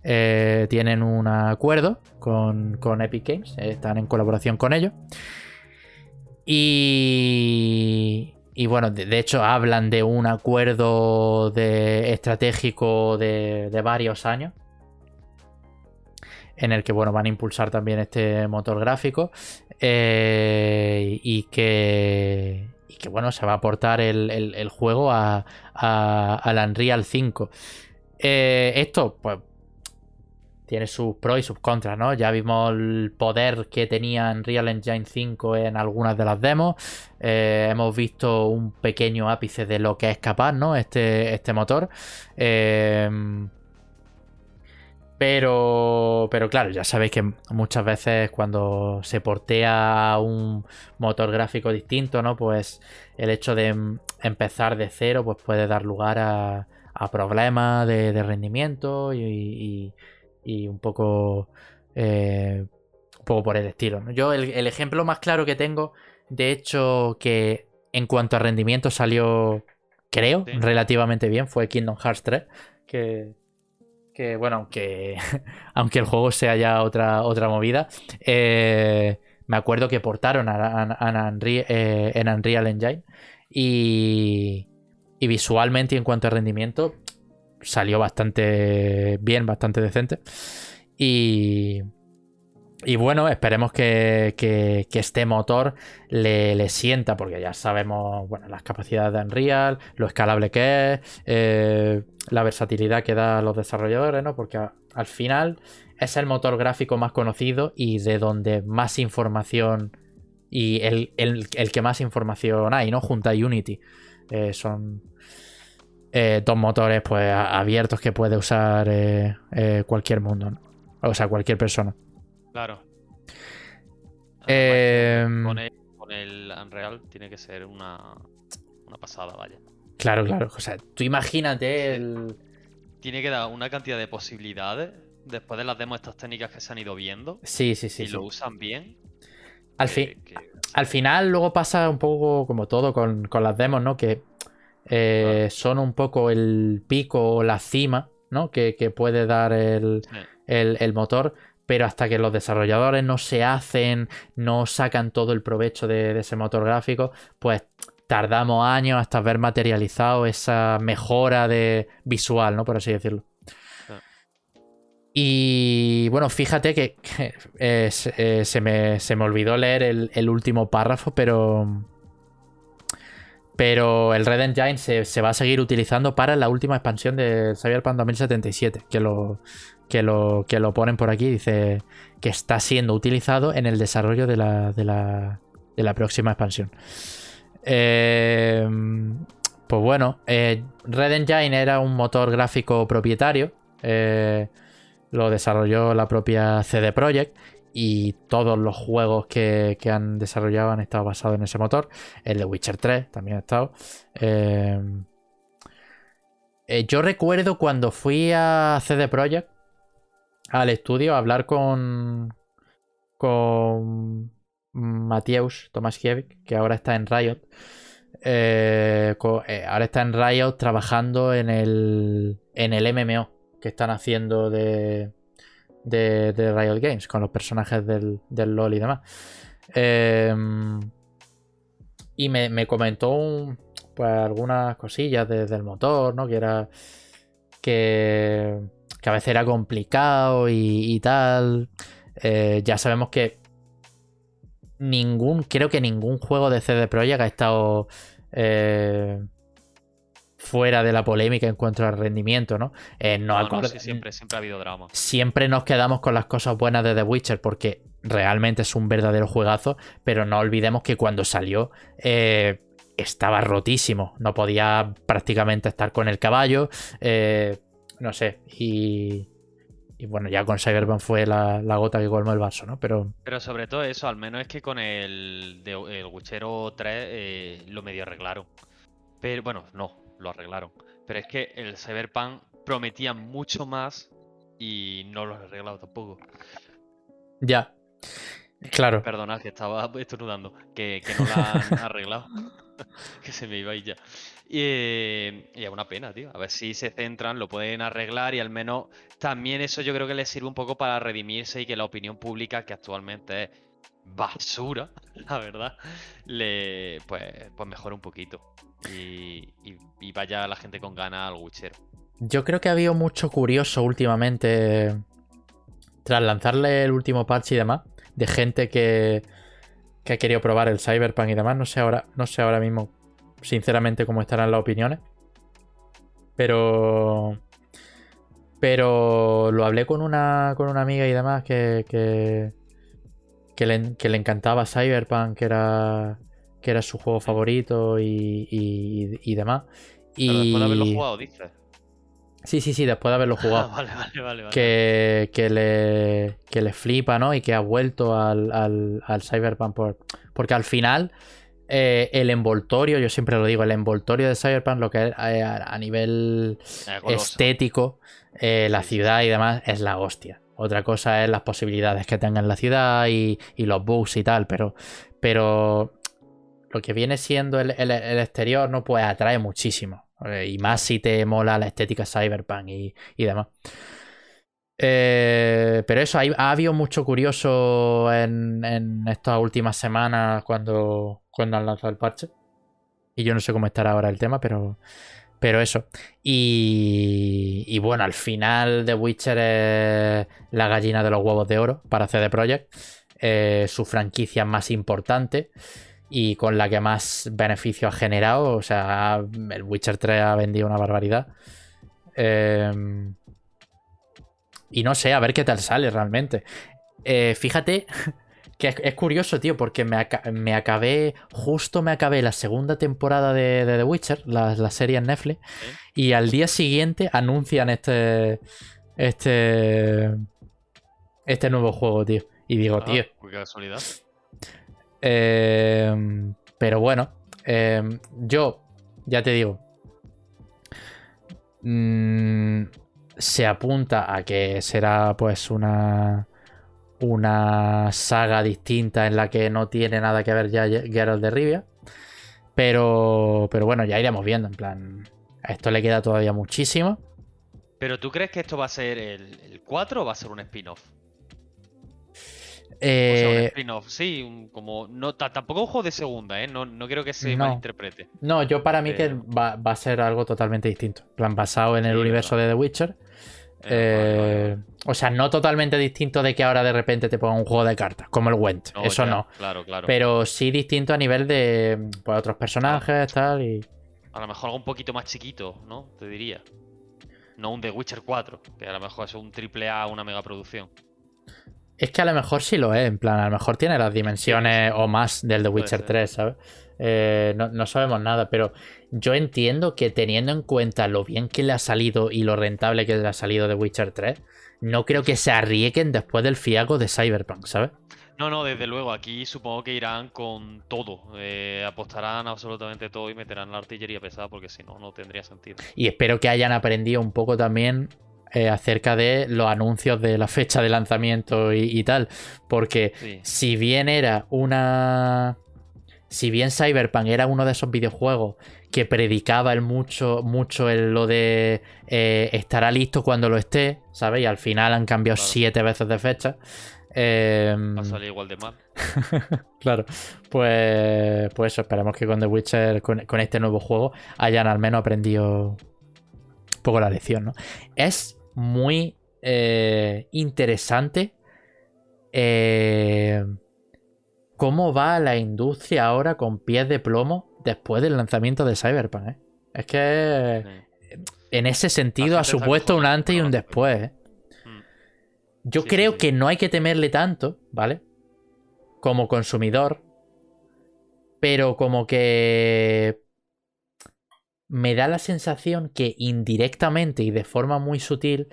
Speaker 1: tienen un acuerdo con, con, Epic Games, están en colaboración con ellos. Y, y bueno, de, hecho hablan de un acuerdo de, estratégico de, varios años. En el que bueno, van a impulsar también este motor gráfico. Eh, y que. Y que bueno, se va a aportar el, juego a, a, Unreal 5. Eh, esto, pues, tiene sus pros y sus contras, ¿no? Ya vimos el poder que tenía Unreal Engine 5 en algunas de las demos. Eh, hemos visto un pequeño ápice de lo que es capaz, ¿no? Este, este motor. Em, pero, pero claro, ya sabéis que muchas veces cuando se portea un motor gráfico distinto, ¿no? Pues el hecho de em, empezar de cero, pues puede dar lugar a, problemas de, rendimiento y un poco, eh, un poco por el estilo. Yo el, ejemplo más claro que tengo, de hecho, que en cuanto a rendimiento salió, creo, relativamente bien, fue Kingdom Hearts 3, que, que bueno, aunque, aunque el juego sea ya otra, otra movida, eh, me acuerdo que portaron a, eh, en Unreal Engine y, y visualmente y en cuanto a rendimiento salió bastante bien, bastante decente. Y, y bueno, esperemos que, que, este motor le, sienta, porque ya sabemos bueno, las capacidades de Unreal, lo escalable que es, eh, la versatilidad que da a los desarrolladores, ¿no? Porque al final es el motor gráfico más conocido y de donde más información y el, que más información hay, ¿no? Junto a Unity. Eh, son eh, dos motores pues abiertos que puede usar eh, eh, cualquier mundo, o sea, cualquier persona.
Speaker 2: Claro. Em, con, el, Unreal tiene que ser una, una pasada, vaya.
Speaker 1: Claro, claro. O sea, tú imagínate el.
Speaker 2: Tiene que dar una cantidad de posibilidades después de las demos, estas técnicas que se han ido viendo.
Speaker 1: Sí, sí, sí.
Speaker 2: Y lo usan bien.
Speaker 1: Al, fin, al final, luego pasa un poco como todo con, con las demos, ¿no? Que eh, son un poco el pico o la cima ¿no? que, puede dar el, motor, pero hasta que los desarrolladores no se hacen, no sacan todo el provecho de, ese motor gráfico, pues tardamos años hasta ver materializado esa mejora de visual, ¿no? Por así decirlo. Y bueno, fíjate que, eh, eh, se, me, olvidó leer el último párrafo, pero pero el Red Engine se, va a seguir utilizando para la última expansión de Cyberpunk 2077, que lo, que lo, que lo ponen por aquí. Dice que está siendo utilizado en el desarrollo de la, de la, de la próxima expansión. Eh, pues bueno, eh, Red Engine era un motor gráfico propietario. Eh, lo desarrolló la propia CD Projekt y todos los juegos que, han desarrollado han estado basados en ese motor. El de Witcher 3 también ha estado. Eh, eh, yo recuerdo cuando fui a CD Projekt al estudio a hablar con con Mateusz Tomaszkiewicz, que ahora está en Riot. Eh, ahora está en Riot trabajando en el, en el MMO que están haciendo de, de, Riot Games, con los personajes del, LOL y demás. Em, y me, comentó pues, algunas cosillas del motor, ¿no? Que era. Que, que a veces era complicado y, tal. Eh, ya sabemos que ningún, creo que ningún juego de CD Projekt ha estado 100% fuera de la polémica en cuanto al rendimiento, ¿no? Eh, no,
Speaker 2: No, no, sí, siempre, siempre ha habido drama.
Speaker 1: siempre nos quedamos con las cosas buenas de The Witcher porque realmente es un verdadero juegazo, pero no olvidemos que cuando salió eh, estaba rotísimo, no podía prácticamente estar con el caballo, eh, no sé, y, y bueno, ya con Cyberpunk fue la, la gota que colmó el vaso, ¿no? Pero
Speaker 2: Pero sobre todo eso, al menos es que con el, de, el Witchero 3 eh, lo medio arreglaron. Pero bueno, no, lo arreglaron. Pero es que el Cyberpunk prometía mucho más y no lo han arreglado tampoco.
Speaker 1: ya, claro.
Speaker 2: Perdonad que estaba estornudando, que, que no la han arreglado. que se me iba ahí ya. Y, eh, y es una pena, tío. A ver si se centran, lo pueden arreglar y al menos también eso yo creo que les sirve un poco para redimirse y que la opinión pública, que actualmente es basura, la verdad, le pues, pues mejore un poquito. Y, y- y vaya la gente con ganas al Witchero.
Speaker 1: Yo creo que ha habido mucho curioso últimamente tras lanzarle el último parche y demás, de gente que, que ha querido probar el Cyberpunk y demás. No sé ahora, no sé ahora mismo, sinceramente, cómo estarán las opiniones. Pero. Pero lo hablé con una, con una amiga y demás que, que, que, le, que le encantaba Cyberpunk, que era, que era su juego favorito y, y, y demás. Y...
Speaker 2: Pero después de haberlo jugado, dices.
Speaker 1: Sí, sí, sí, después de haberlo
Speaker 2: Ah,
Speaker 1: jugado.
Speaker 2: vale, vale, vale. vale.
Speaker 1: que, que, le, que le flipa, ¿no? Y que ha vuelto al, al, al Cyberpunk. Por, porque al final, eh, el envoltorio, yo siempre lo digo, el envoltorio de Cyberpunk, lo que es eh, a, nivel estético, eh, la ciudad y demás, es la hostia. Otra cosa es las posibilidades que tenga en la ciudad y, y los bugs y tal, pero, pero lo que viene siendo el, el- el exterior, ¿no? Pues atrae muchísimo. Y más si te mola la estética cyberpunk y, y demás. Eh, pero eso, ha habido mucho curioso en, en estas últimas semanas cuando, cuando han lanzado el parche. Y yo no sé cómo estará ahora el tema, pero, pero eso. Y, y bueno, al final The Witcher es la gallina de los huevos de oro para CD Projekt. Eh, su franquicia más importante y con la que más beneficio ha generado. O sea, el Witcher 3 ha vendido una barbaridad. Eh, y no sé, a ver qué tal sale realmente. Eh, fíjate que es, es curioso, tío, porque me, aca- me acabé, justo me acabé la segunda temporada de, de The Witcher, la, la serie en Netflix, y al día siguiente anuncian este, este, este nuevo juego, tío. Y digo,
Speaker 2: Ah,
Speaker 1: tío,
Speaker 2: Qué casualidad.
Speaker 1: Eh, pero bueno, eh, yo ya te digo, mm, se apunta a que será pues una una saga distinta en la que no tiene nada que ver ya Geralt de Rivia, pero pero bueno, ya iremos viendo, en plan, a esto le queda todavía muchísimo.
Speaker 2: Pero ¿tú crees que esto va a ser el, el 4 o va a ser un spin-off? O sea, un
Speaker 1: Eh,
Speaker 2: spin-off, sí, un- como. No, tampoco un juego de segunda, ¿eh? No, no quiero que se
Speaker 1: No.
Speaker 2: malinterprete.
Speaker 1: No, yo para mí que va, va a ser algo totalmente distinto. En plan, basado en el
Speaker 2: Sí,
Speaker 1: universo de The Witcher.
Speaker 2: Eh, vale, vale,
Speaker 1: Eh,
Speaker 2: vale.
Speaker 1: O sea, no totalmente distinto de que ahora de repente te ponga un juego de cartas, como el Went.
Speaker 2: No,
Speaker 1: Eso
Speaker 2: ya,
Speaker 1: no.
Speaker 2: Claro, claro.
Speaker 1: Pero sí distinto a nivel de pues, otros personajes, tal. Y...
Speaker 2: A lo mejor algo un poquito más chiquito, ¿no? Te diría. No un The Witcher 4, que a lo mejor es un triple A, una mega producción.
Speaker 1: Es que a lo mejor sí lo es. En plan, a lo mejor tiene las dimensiones o más del The Witcher
Speaker 2: ser.
Speaker 1: 3, ¿sabes? Eh, no, no sabemos nada, pero yo entiendo que teniendo en cuenta lo bien que le ha salido y lo rentable que le ha salido The Witcher 3, no creo que se arriesguen después del fiago de Cyberpunk, ¿sabes?
Speaker 2: No, no, desde luego, aquí supongo que irán con todo. eh, apostarán absolutamente todo y meterán la artillería pesada porque si no, no tendría sentido.
Speaker 1: Y espero que hayan aprendido un poco también eh, acerca de los anuncios de la fecha de lanzamiento y, y tal. Porque
Speaker 2: Sí.
Speaker 1: si bien era una. Si bien Cyberpunk era uno de esos videojuegos que predicaba el mucho, mucho en lo de eh, estará listo cuando lo esté, ¿sabes? Y al final han cambiado
Speaker 2: Claro.
Speaker 1: siete veces de fecha. Eh,
Speaker 2: Va a salir igual de mal.
Speaker 1: claro, pues, pues eso, esperemos que con The Witcher, con, con este nuevo juego, hayan al menos aprendido un poco la lección, ¿no? Es muy eh, interesante eh, cómo va la industria ahora con pies de plomo después del lanzamiento de Cyberpunk, ¿eh? Es que en ese sentido ha supuesto un antes y un después. Mm. Yo creo que no hay que temerle tanto, ¿vale? Como consumidor. Pero como que me da la sensación que indirectamente y de forma muy sutil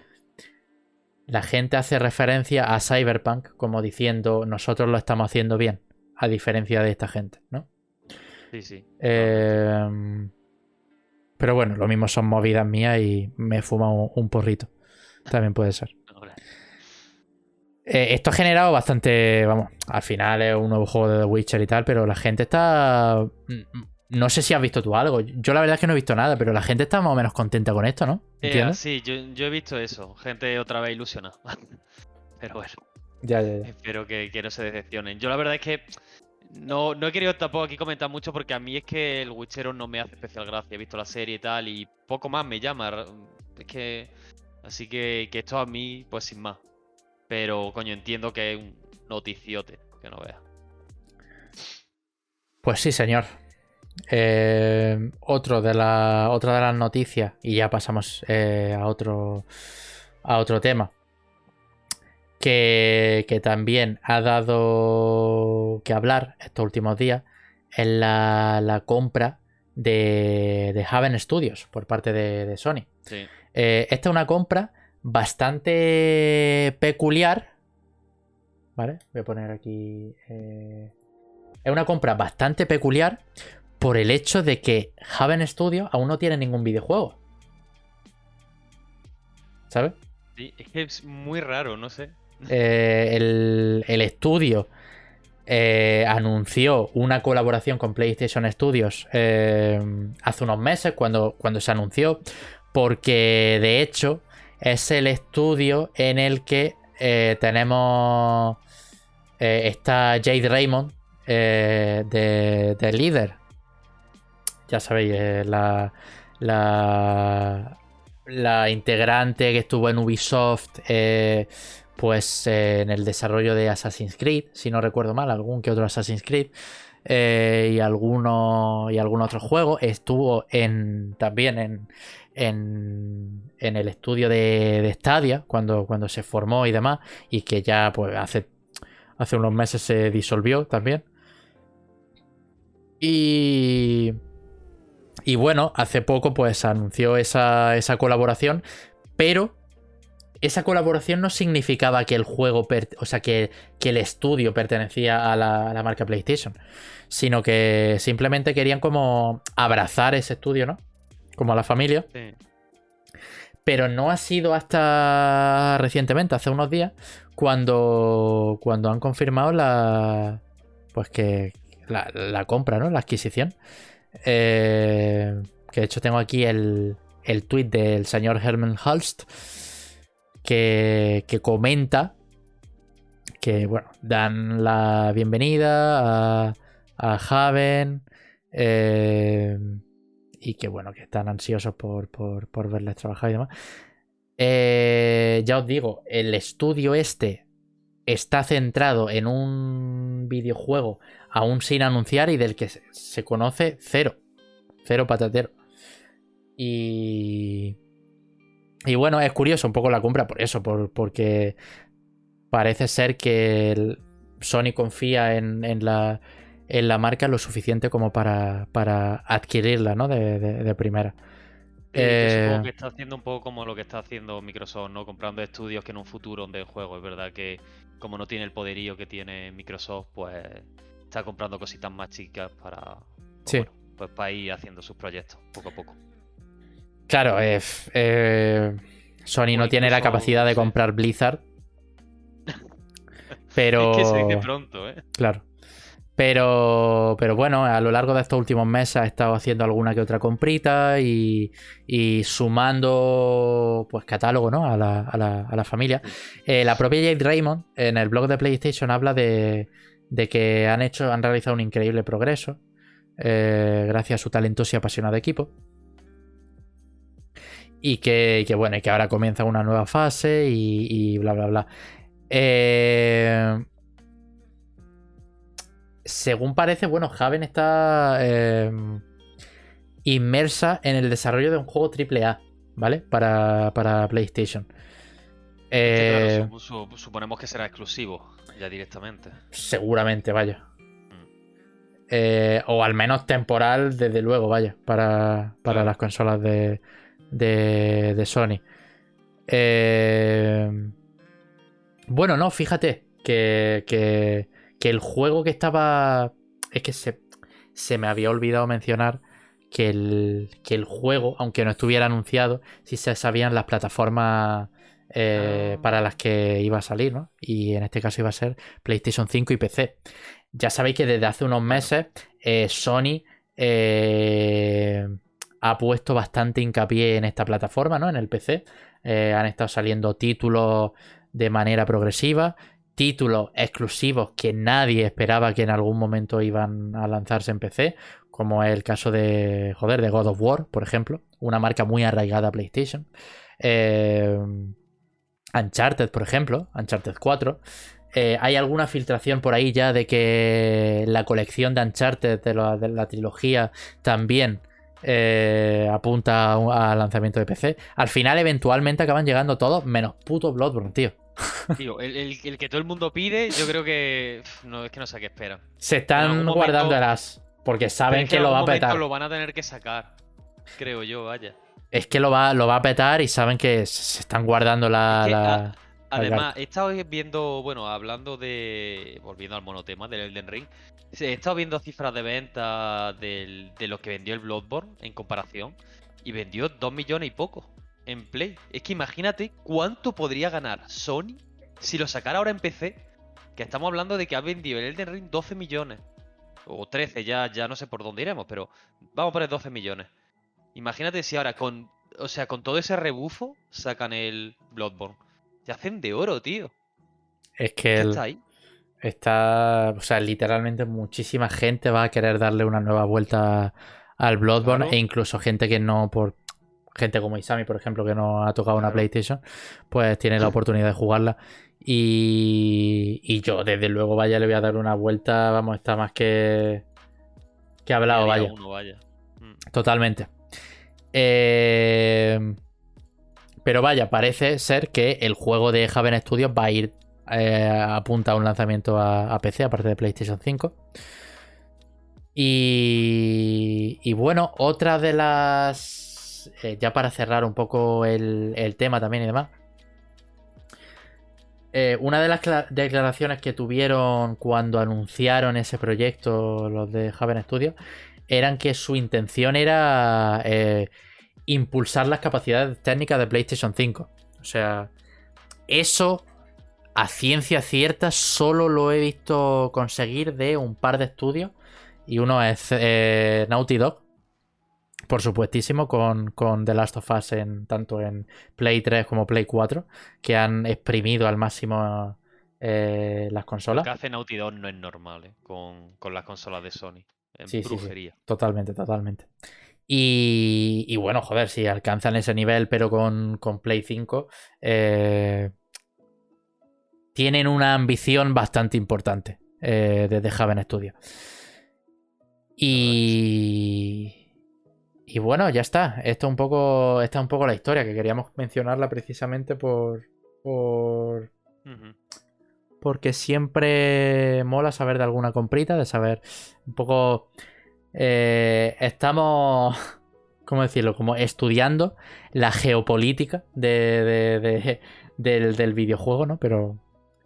Speaker 1: la gente hace referencia a Cyberpunk como diciendo nosotros lo estamos haciendo bien, a diferencia de esta gente, ¿no?
Speaker 2: Sí, sí.
Speaker 1: Em, pero bueno, lo mismo son movidas mías y me fuma un, porrito. También puede ser. Eh, esto ha generado bastante, vamos, al final es un nuevo juego de The Witcher y tal, pero la gente está no sé si has visto tú algo. Yo la verdad es que no he visto nada, pero la gente está más o menos contenta con esto, ¿no?
Speaker 2: Eh, sí, yo, he visto eso. Gente otra vez ilusionada. pero bueno.
Speaker 1: Ya, ya, ya.
Speaker 2: Espero que, no se decepcionen. Yo la verdad es que no, no he querido tampoco aquí comentar mucho porque a mí es que el Witcher no me hace especial gracia. He visto la serie y tal y poco más me llama. Es que... Así que, que esto a mí, pues sin más. Pero, coño, entiendo que es un noticiote, que no vea.
Speaker 1: Pues sí, señor. Eh, otro de la, otra de las noticias, y ya pasamos eh, a, otro, a otro tema, que, también ha dado que hablar estos últimos días, es la, compra de, de, Haven Studios por parte de, Sony. Eh, esta es una compra bastante peculiar. ¿Vale? Voy a poner aquí. Es una compra bastante peculiar por el hecho de que Haven Studio aún no tiene ningún videojuego. ¿Sabes?
Speaker 2: Sí, es que es muy raro, no sé.
Speaker 1: Eh, el, estudio eh, anunció una colaboración con PlayStation Studios eh, hace unos meses, cuando, cuando se anunció, porque de hecho es el estudio en el que tenemos. está Jade Raymond de, de líder ya sabéis, eh, la, la, integrante que estuvo en Ubisoft, eh, pues eh, en el desarrollo de Assassin's Creed, si no recuerdo mal, algún que otro Assassin's Creed. y alguno y algún otro juego estuvo en también en, en, en el estudio de, de, Stadia cuando, cuando se formó y demás y que ya pues hace hace unos meses se disolvió también y y bueno, hace poco pues anunció esa, colaboración, pero esa colaboración no significaba que el juego, o sea, que, el estudio pertenecía a la, marca PlayStation, sino que simplemente querían como abrazar ese estudio, ¿no? Como a la familia. Pero no ha sido hasta recientemente, hace unos días, cuando, cuando han confirmado la, pues que la, la compra, ¿no? La adquisición. Eh, que de hecho tengo aquí el, el tweet del señor Herman Hulst que, que comenta que, bueno, dan la bienvenida a, a Haven eh, y que, bueno, que están ansiosos por, por, verles trabajar y demás. Eh, ya os digo, el estudio este está centrado en un videojuego aún sin anunciar y del que se conoce cero. Cero patatero. Y. Y bueno, es curioso un poco la compra por eso, por, porque parece ser que Sony confía en, la, en la marca lo suficiente como para, para adquirirla, ¿no? De, primera.
Speaker 2: Eh... que está haciendo un poco como lo que está haciendo Microsoft, ¿no? Comprando estudios que en un futuro de juego. Es verdad que como no tiene el poderío que tiene Microsoft, pues está comprando cositas más chicas para,
Speaker 1: pues,
Speaker 2: pues para ir haciendo sus proyectos poco a poco.
Speaker 1: Claro, eh, Sony no tiene la capacidad de comprar Blizzard. Pero.
Speaker 2: es que se dice pronto, ¿eh?
Speaker 1: Claro. Pero, pero bueno, a lo largo de estos últimos meses ha estado haciendo alguna que otra comprita y, y sumando pues catálogo ¿no? a, la, a, la, a la familia. Eh, la propia Jade Raymond en el blog de PlayStation habla de, que han hecho, han realizado un increíble progreso eh, gracias a su talentoso y apasionado equipo. Y que, bueno, y que ahora comienza una nueva fase y, bla, bla, bla. Eh, según parece, bueno, Javen está. Eh, inmersa en el desarrollo de un juego AAA, ¿vale? Para, para PlayStation.
Speaker 2: Eh, suponemos que será exclusivo ya directamente.
Speaker 1: Seguramente, vaya. Mm. Eh, o al menos temporal, desde luego, vaya, para, para las consolas de, de, de Sony. Bueno, no, fíjate que, que, que, el juego que estaba... Es que se, se me había olvidado mencionar que el, que el juego, aunque no estuviera anunciado, sí se sabían las plataformas eh, ah. para las que iba a salir, ¿no? Y en este caso iba a ser PlayStation 5 y PC. Ya sabéis que desde hace unos meses eh, Sony eh, ha puesto bastante hincapié en esta plataforma, ¿no? En el PC. han estado saliendo títulos de manera progresiva, títulos exclusivos que nadie esperaba que en algún momento iban a lanzarse en PC, como es el caso de, joder, de God of War, por ejemplo, una marca muy arraigada a PlayStation. Eh, Uncharted, por ejemplo, Uncharted 4. Eh, hay alguna filtración por ahí ya de que la colección de Uncharted de la, trilogía también eh, apunta al lanzamiento de PC. Al final, eventualmente acaban llegando todos, menos puto Bloodborne, tío.
Speaker 2: El, que todo el mundo pide, yo creo que. No, es que no sé qué espera.
Speaker 1: Se están guardando el as. Porque saben que, lo va a petar.
Speaker 2: Lo van a tener que sacar. Creo yo, vaya
Speaker 1: es que lo va, lo va a petar y saben que se están guardando la.
Speaker 2: además, he estado viendo, bueno, hablando de. Volviendo al monotema del Elden Ring. He estado viendo cifras de venta de lo que vendió el Bloodborne en comparación. Y vendió 2 millones y poco en Play. Es que imagínate cuánto podría ganar Sony si lo sacara ahora en PC. Que estamos hablando de que ha vendido el Elden Ring 12 millones. O 13, ya, ya no sé por dónde iremos, pero vamos a poner 12 millones. Imagínate si ahora con. O sea, con todo ese rebufo sacan el Bloodborne. Se hacen de oro, tío.
Speaker 1: Es que. está ahí? Está. O sea, literalmente muchísima gente va a querer darle una nueva vuelta al Bloodborne. E incluso gente que no por. Gente como Isami, por ejemplo, que no ha tocado una PlayStation, pues tiene la oportunidad de jugarla. Y, y yo, desde luego, vaya, le voy a dar una vuelta. Vamos, está más que. que hablado, vaya. vaya. Mm. Totalmente. Eh, pero vaya, parece ser que el juego de Haven Studios va a ir eh, apunta a un lanzamiento a, PC, aparte de PlayStation 5. Y, bueno, otra de las... Eh, ya para cerrar un poco el, tema también y demás. una de las declaraciones que tuvieron cuando anunciaron ese proyecto, los de Haven Studios, eran que su intención era eh, impulsar las capacidades técnicas de PlayStation 5. O sea, eso a ciencia cierta solo lo he visto conseguir de un par de estudios. Y uno es eh, Naughty Dog, por supuestísimo, con, The Last of Us en, tanto en Play 3 como Play 4, que han exprimido al máximo eh, las consolas.
Speaker 2: Lo que hace Naughty Dog no es normal con, con las consolas de Sony sí, brujería.
Speaker 1: Sí, totalmente, totalmente. Y, bueno, joder, si alcanzan ese nivel, pero con, Play 5, eh, tienen una ambición bastante importante eh, desde Haven Studio. Y. Y bueno, ya está. Esto un poco. Esta es un poco la historia, que queríamos mencionarla precisamente por. por porque siempre mola saber de alguna comprita, de saber un poco... Eh, estamos, ¿cómo decirlo? Como estudiando la geopolítica de, del, videojuego, ¿no? Pero,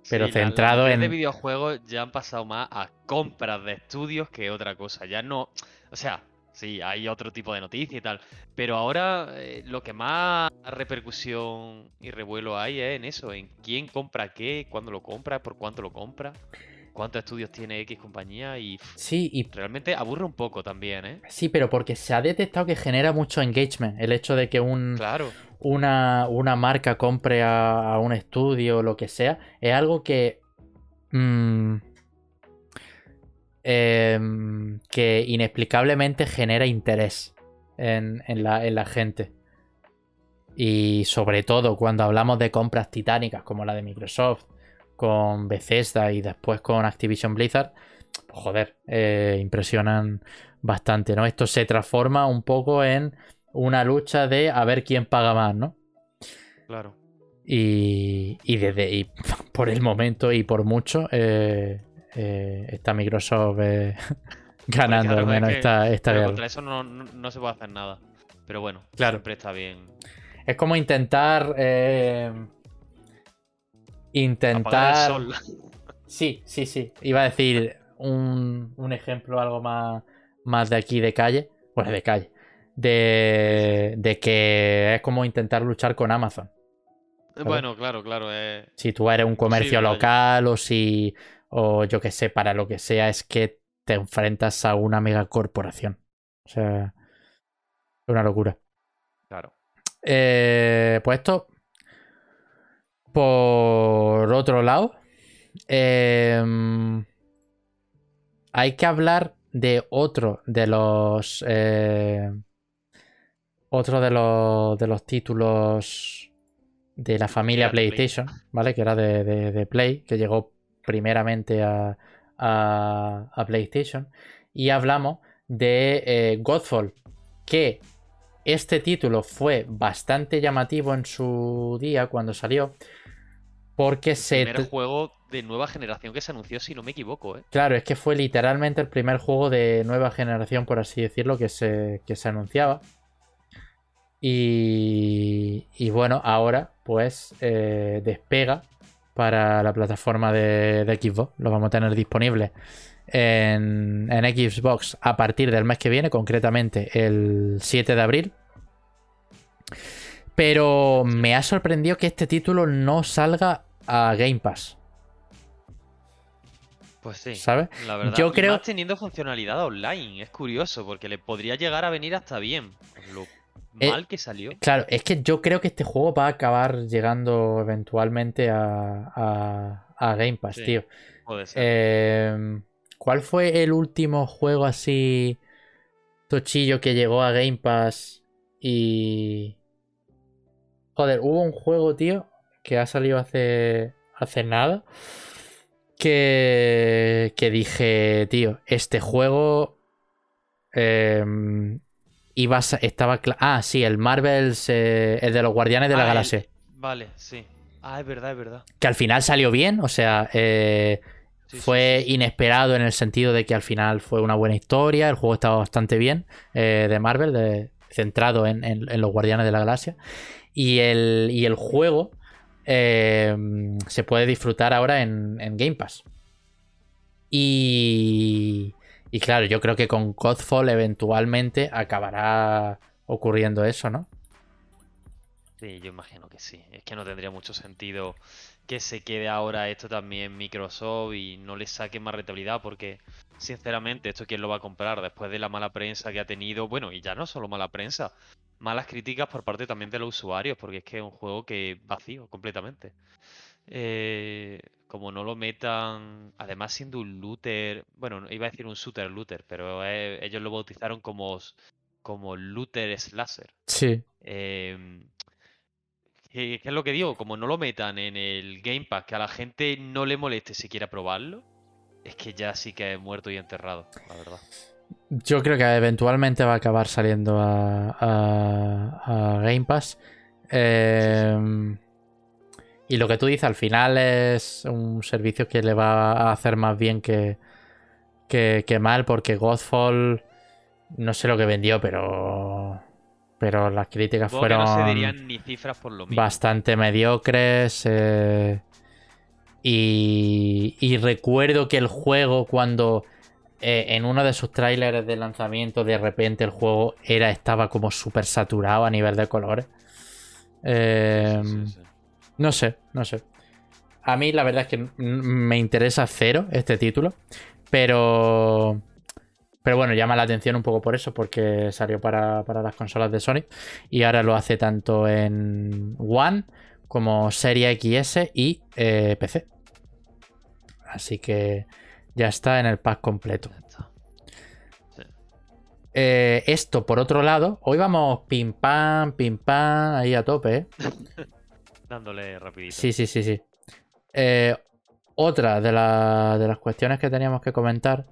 Speaker 1: pero centrado en...
Speaker 2: de videojuegos ya han pasado más a compras de estudios que otra cosa. Ya no... O sea, Sí, hay otro tipo de noticias y tal. Pero ahora eh, lo que más repercusión y revuelo hay es en eso, en quién compra qué, cuándo lo compra, por cuánto lo compra, cuántos estudios tiene X compañía y...
Speaker 1: Sí, y...
Speaker 2: Realmente aburre un poco también, ¿eh?
Speaker 1: Sí, pero porque se ha detectado que genera mucho engagement. El hecho de que un... Claro. Una, una marca compre a, un estudio o lo que sea, es algo que... Mmm, Em, que inexplicablemente genera interés en, la, gente. Y sobre todo cuando hablamos de compras titánicas como la de Microsoft, con Bethesda y después con Activision Blizzard, pues joder, eh, impresionan bastante, ¿no? Esto se transforma un poco en una lucha de a ver quién paga más, ¿no?
Speaker 2: Claro.
Speaker 1: Y, y desde y por el momento y por mucho eh, eh, está Microsoft eh, ganando
Speaker 2: claro,
Speaker 1: al menos
Speaker 2: es que-
Speaker 1: esta, esta
Speaker 2: Pero contra eso no, no- no se puede hacer nada. Pero bueno,
Speaker 1: Claro.
Speaker 2: siempre está bien.
Speaker 1: Es como intentar. eh, intentar.
Speaker 2: el sol.
Speaker 1: Sí, sí, sí. Iba a decir un, un ejemplo algo más, más de aquí de calle. Bueno, de calle. De, de que es como intentar luchar con Amazon.
Speaker 2: Bueno, claro, claro. eh,
Speaker 1: Si tú eres un comercio
Speaker 2: vaya.
Speaker 1: local o si. O yo que sé, para lo que sea, es que te enfrentas a una megacorporación. O sea. Es una locura.
Speaker 2: claro.
Speaker 1: Eh, pues esto. Por otro lado. em, hay que hablar de otro de los. eh, otro de los, de los títulos de la familia. PlayStation, ¿vale? Que era de, de- de Play, que llegó primeramente a, a- a PlayStation. Y hablamos de eh, Godfall, que este título fue bastante llamativo en su día cuando salió, porque se...
Speaker 2: Primer juego de nueva generación que se anunció, si no me equivoco, ¿eh?
Speaker 1: Claro, es que fue literalmente el primer juego de nueva generación, por así decirlo, que se, que se anunciaba. Y, y bueno, ahora pues eh, despega para la plataforma de, de Xbox. Lo vamos a tener disponible en, en Xbox a partir del mes que viene, concretamente el 7 de abril. Pero me ha sorprendido que este título no salga a Game Pass,
Speaker 2: Pues sí.
Speaker 1: ¿sabes?
Speaker 2: La verdad,
Speaker 1: Yo
Speaker 2: y
Speaker 1: creo-
Speaker 2: más teniendo funcionalidad online, es curioso, porque le podría llegar a venir hasta bien. Lo
Speaker 1: Eh,
Speaker 2: mal que salió.
Speaker 1: Claro, es que yo creo que este juego va a acabar llegando eventualmente a, a- a Game Pass,
Speaker 2: Sí,
Speaker 1: tío.
Speaker 2: Puede ser.
Speaker 1: Eh, ¿Cuál fue el último juego así tochillo que llegó a Game Pass y... Joder, hubo un juego, tío, que ha salido hace, hace nada, que, que dije, tío, este juego em, iba estaba... Ah, sí, el Marvels, eh, el de los Guardianes de la
Speaker 2: Ah, el-
Speaker 1: Galaxia.
Speaker 2: Vale, sí. Ah, es verdad, es verdad.
Speaker 1: Que al final salió bien, o sea, eh,
Speaker 2: sí,
Speaker 1: fue
Speaker 2: sí, sí.
Speaker 1: inesperado en el sentido de que al final fue una buena historia, el juego estaba bastante bien eh, de Marvel, de- centrado en, en- en los Guardianes de la Galaxia. Y el, y el juego eh, se puede disfrutar ahora en, en Game Pass. Y, y claro, yo creo que con Godfall eventualmente acabará ocurriendo eso, ¿no?
Speaker 2: Sí, yo imagino que sí. Es que no tendría mucho sentido que se quede ahora esto también Microsoft y no le saque más rentabilidad porque, sinceramente, esto quién lo va a comprar después de la mala prensa que ha tenido. Bueno, y ya no solo mala prensa, malas críticas por parte también de los usuarios porque es que es un juego que vacío completamente. Eh, como no lo metan, además siendo un looter, bueno, no- iba a decir un shooter looter, pero eh, ellos lo bautizaron como, como looter slasher.
Speaker 1: Sí.
Speaker 2: Em, ¿qué, qué es lo que digo? Como no lo metan en el Game Pass, que a la gente no le moleste si quiere probarlo, es que ya sí que es muerto y enterrado, la verdad.
Speaker 1: Yo creo que eventualmente va a acabar saliendo a, a- a Game Pass. Eh, y lo que tú dices, al final es un servicio que le va a hacer más bien que, que, que mal, porque Godfall no sé lo que vendió, pero, pero las críticas
Speaker 2: Supongo
Speaker 1: fueron
Speaker 2: no se dirían ni cifras por lo mismo.
Speaker 1: bastante mediocres. eh, y, y recuerdo que el juego, cuando eh, en uno de sus trailers de lanzamiento, de repente el juego era, estaba como súper saturado a nivel de colores. Eh,
Speaker 2: Sí, sí, sí.
Speaker 1: No sé, no sé. A mí la verdad es que me interesa cero este título, pero... Pero bueno, llama la atención un poco por eso, porque salió para, para las consolas de Sony y ahora lo hace tanto en One como Serie XS y eh, PC. Así que ya está en el pack completo. Eh, esto, por otro lado, hoy vamos pim pam, pim pam, ahí a tope, ¿eh?
Speaker 2: Dándole rapidito.
Speaker 1: Sí, sí, sí, sí. Eh, otra de, la- de las cuestiones que teníamos que comentar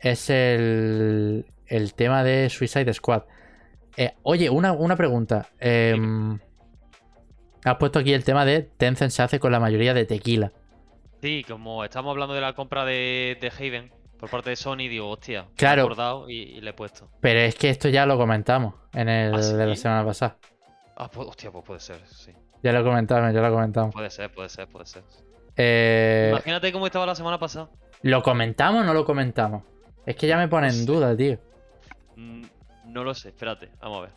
Speaker 1: es el, el tema de Suicide Squad. Eh, oye, una, una pregunta. Em, has puesto aquí el tema de Tencent se hace con la mayoría de tequila.
Speaker 2: Sí, como estamos hablando de la compra de, de Haven por parte de Sony, digo, hostia, me he
Speaker 1: Claro.
Speaker 2: acordado y, y le he puesto.
Speaker 1: Pero es que esto ya lo comentamos en el
Speaker 2: ¿Ah,
Speaker 1: de la semana pasada.
Speaker 2: Ah, pues, hostia, pues puede ser, sí.
Speaker 1: Ya lo comentamos, ya lo comentamos.
Speaker 2: Puede ser, puede ser, puede ser.
Speaker 1: Eh,
Speaker 2: Imagínate cómo estaba la semana pasada.
Speaker 1: ¿Lo comentamos o no lo comentamos? Es que ya me pone
Speaker 2: No
Speaker 1: en
Speaker 2: sé.
Speaker 1: duda, tío.
Speaker 2: Mm, No lo sé, espérate, vamos a ver.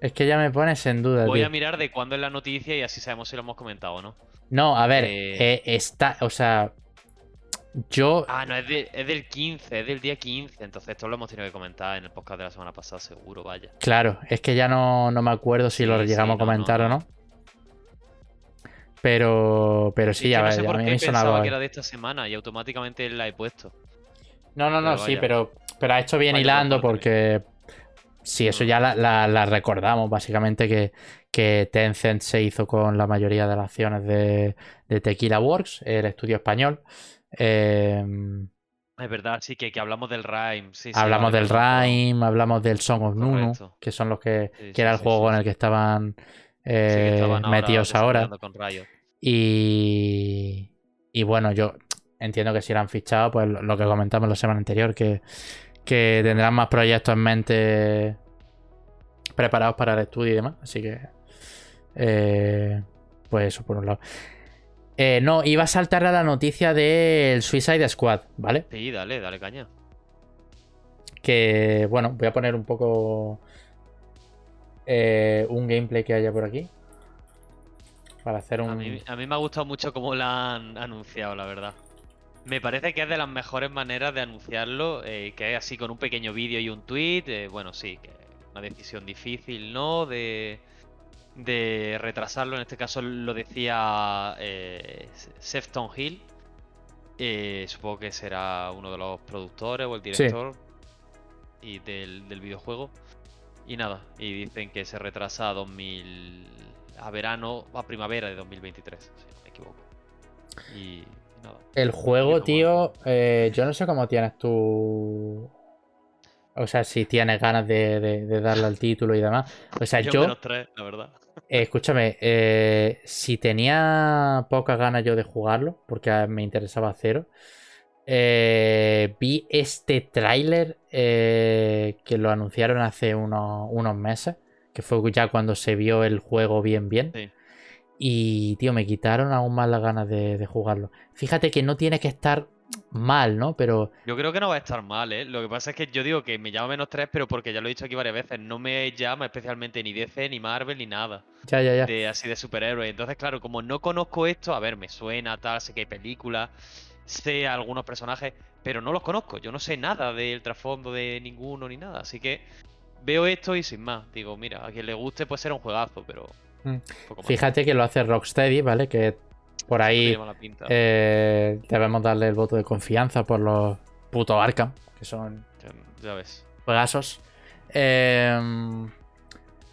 Speaker 1: Es que ya me pones en duda,
Speaker 2: Voy
Speaker 1: tío.
Speaker 2: a mirar de cuándo es la noticia y así sabemos si lo hemos comentado o no.
Speaker 1: No, a ver,
Speaker 2: Eh.
Speaker 1: eh, está, o sea, yo,
Speaker 2: Ah, no, es, de- es del 15, es del día 15. Entonces esto lo hemos tenido que comentar en el podcast de la semana pasada, seguro, vaya.
Speaker 1: claro, es que ya no, no me acuerdo si lo llegamos
Speaker 2: sí,
Speaker 1: a comentar
Speaker 2: no,
Speaker 1: o
Speaker 2: no.
Speaker 1: Pero, pero sí,
Speaker 2: Es que
Speaker 1: a
Speaker 2: no sé
Speaker 1: a
Speaker 2: por qué
Speaker 1: me
Speaker 2: pensaba
Speaker 1: sonaba.
Speaker 2: que era de esta semana y automáticamente la he puesto.
Speaker 1: No, no, no,
Speaker 2: pero
Speaker 1: sí, pero, pero ha hecho bien
Speaker 2: Vaya
Speaker 1: hilando
Speaker 2: parte.
Speaker 1: porque sí, eso
Speaker 2: Mm.
Speaker 1: ya la, la- la recordamos, básicamente, que, que Tencent se hizo con la mayoría de las acciones de, de Tequila Works, el estudio español. Eh,
Speaker 2: Es verdad, sí, que, que hablamos del Rhyme. Sí,
Speaker 1: hablamos del Rhyme, hablamos del Song of Nunu,
Speaker 2: Correcto.
Speaker 1: que son los que,
Speaker 2: Sí,
Speaker 1: que era el juego en el que estaban
Speaker 2: que
Speaker 1: eh,
Speaker 2: estaban ahora
Speaker 1: metidos ahora.
Speaker 2: con Riot.
Speaker 1: Y, y bueno, yo entiendo que si lo han fichado, pues lo lo que comentamos la semana anterior, que, que tendrán más proyectos en mente preparados para el estudio y demás. Así que, eh, pues eso por un lado. Eh, no, iba a saltar a la noticia del Suicide Squad, ¿vale?
Speaker 2: Sí, dale, dale caña.
Speaker 1: Que, bueno, voy a poner un poco eh, un gameplay que haya por aquí. Para hacer un...
Speaker 2: A mí, a mí me ha gustado mucho cómo la han anunciado, la verdad. Me parece que es de las mejores maneras de anunciarlo, eh, que es así con un pequeño vídeo y un tweet. eh, bueno, sí, que una decisión difícil, ¿no? De, de retrasarlo. En este caso lo decía eh, Sefton Hill. Eh, supongo que será uno de los productores o el director y del, del videojuego. Y nada, y dicen que se retrasa a 2000 a verano, a primavera de 2023, si no me equivoco. Y nada.
Speaker 1: El juego, tío, eh, yo no sé cómo tienes tú. O sea, si tienes ganas de, de- de darle al título y demás. O sea,
Speaker 2: Yo
Speaker 1: yo,
Speaker 2: menos tres, la verdad.
Speaker 1: eh, escúchame, eh, si tenía pocas ganas yo de jugarlo, porque me interesaba cero, eh, vi este tráiler eh, que lo anunciaron hace unos, unos meses, que fue ya cuando se vio el juego bien bien.
Speaker 2: Sí.
Speaker 1: Y, tío, me quitaron aún más las ganas de, de jugarlo. Fíjate que no tiene que estar mal, ¿no? Pero
Speaker 2: Yo creo que no va a estar mal, ¿eh? Lo que pasa es que yo digo que me llama menos tres, pero porque ya lo he dicho aquí varias veces, no me llama especialmente ni DC, ni Marvel, ni nada.
Speaker 1: ya, ya, ya.
Speaker 2: de así de superhéroes. Entonces, claro, como no conozco esto, a ver, me suena tal, sé que hay películas, sé algunos personajes, pero no los conozco. Yo no sé nada del trasfondo de ninguno ni nada. Así que veo esto y sin más. Digo, mira, a quien le guste puede ser un juegazo, pero.
Speaker 1: Mm. Fíjate que lo hace Rocksteady, ¿vale? Que por ahí eh, debemos darle el voto de confianza por los putos Arkham, que son
Speaker 2: Ya, ya ves.
Speaker 1: juegazos. Eh,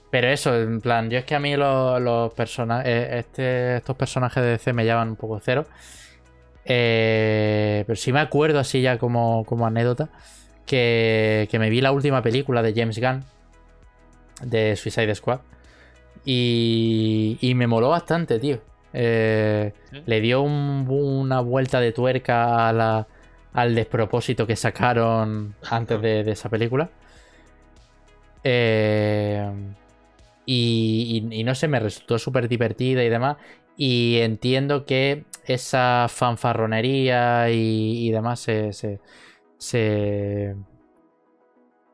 Speaker 1: pero eso, en plan, yo es que a mí los, los personajes, este, estos personajes de DC me llaman un poco cero. Eh, pero sí me acuerdo así ya como, como anécdota que, que me vi la última película de James Gunn de Suicide Squad y, y me moló bastante, tío. Eh,
Speaker 2: ¿Sí?
Speaker 1: le dio un- una vuelta de tuerca a la- al despropósito que sacaron antes de, de esa película. Eh, y, y- y no sé, me resultó súper divertida y demás. Y entiendo que esa fanfarronería y, y demás se, se, se,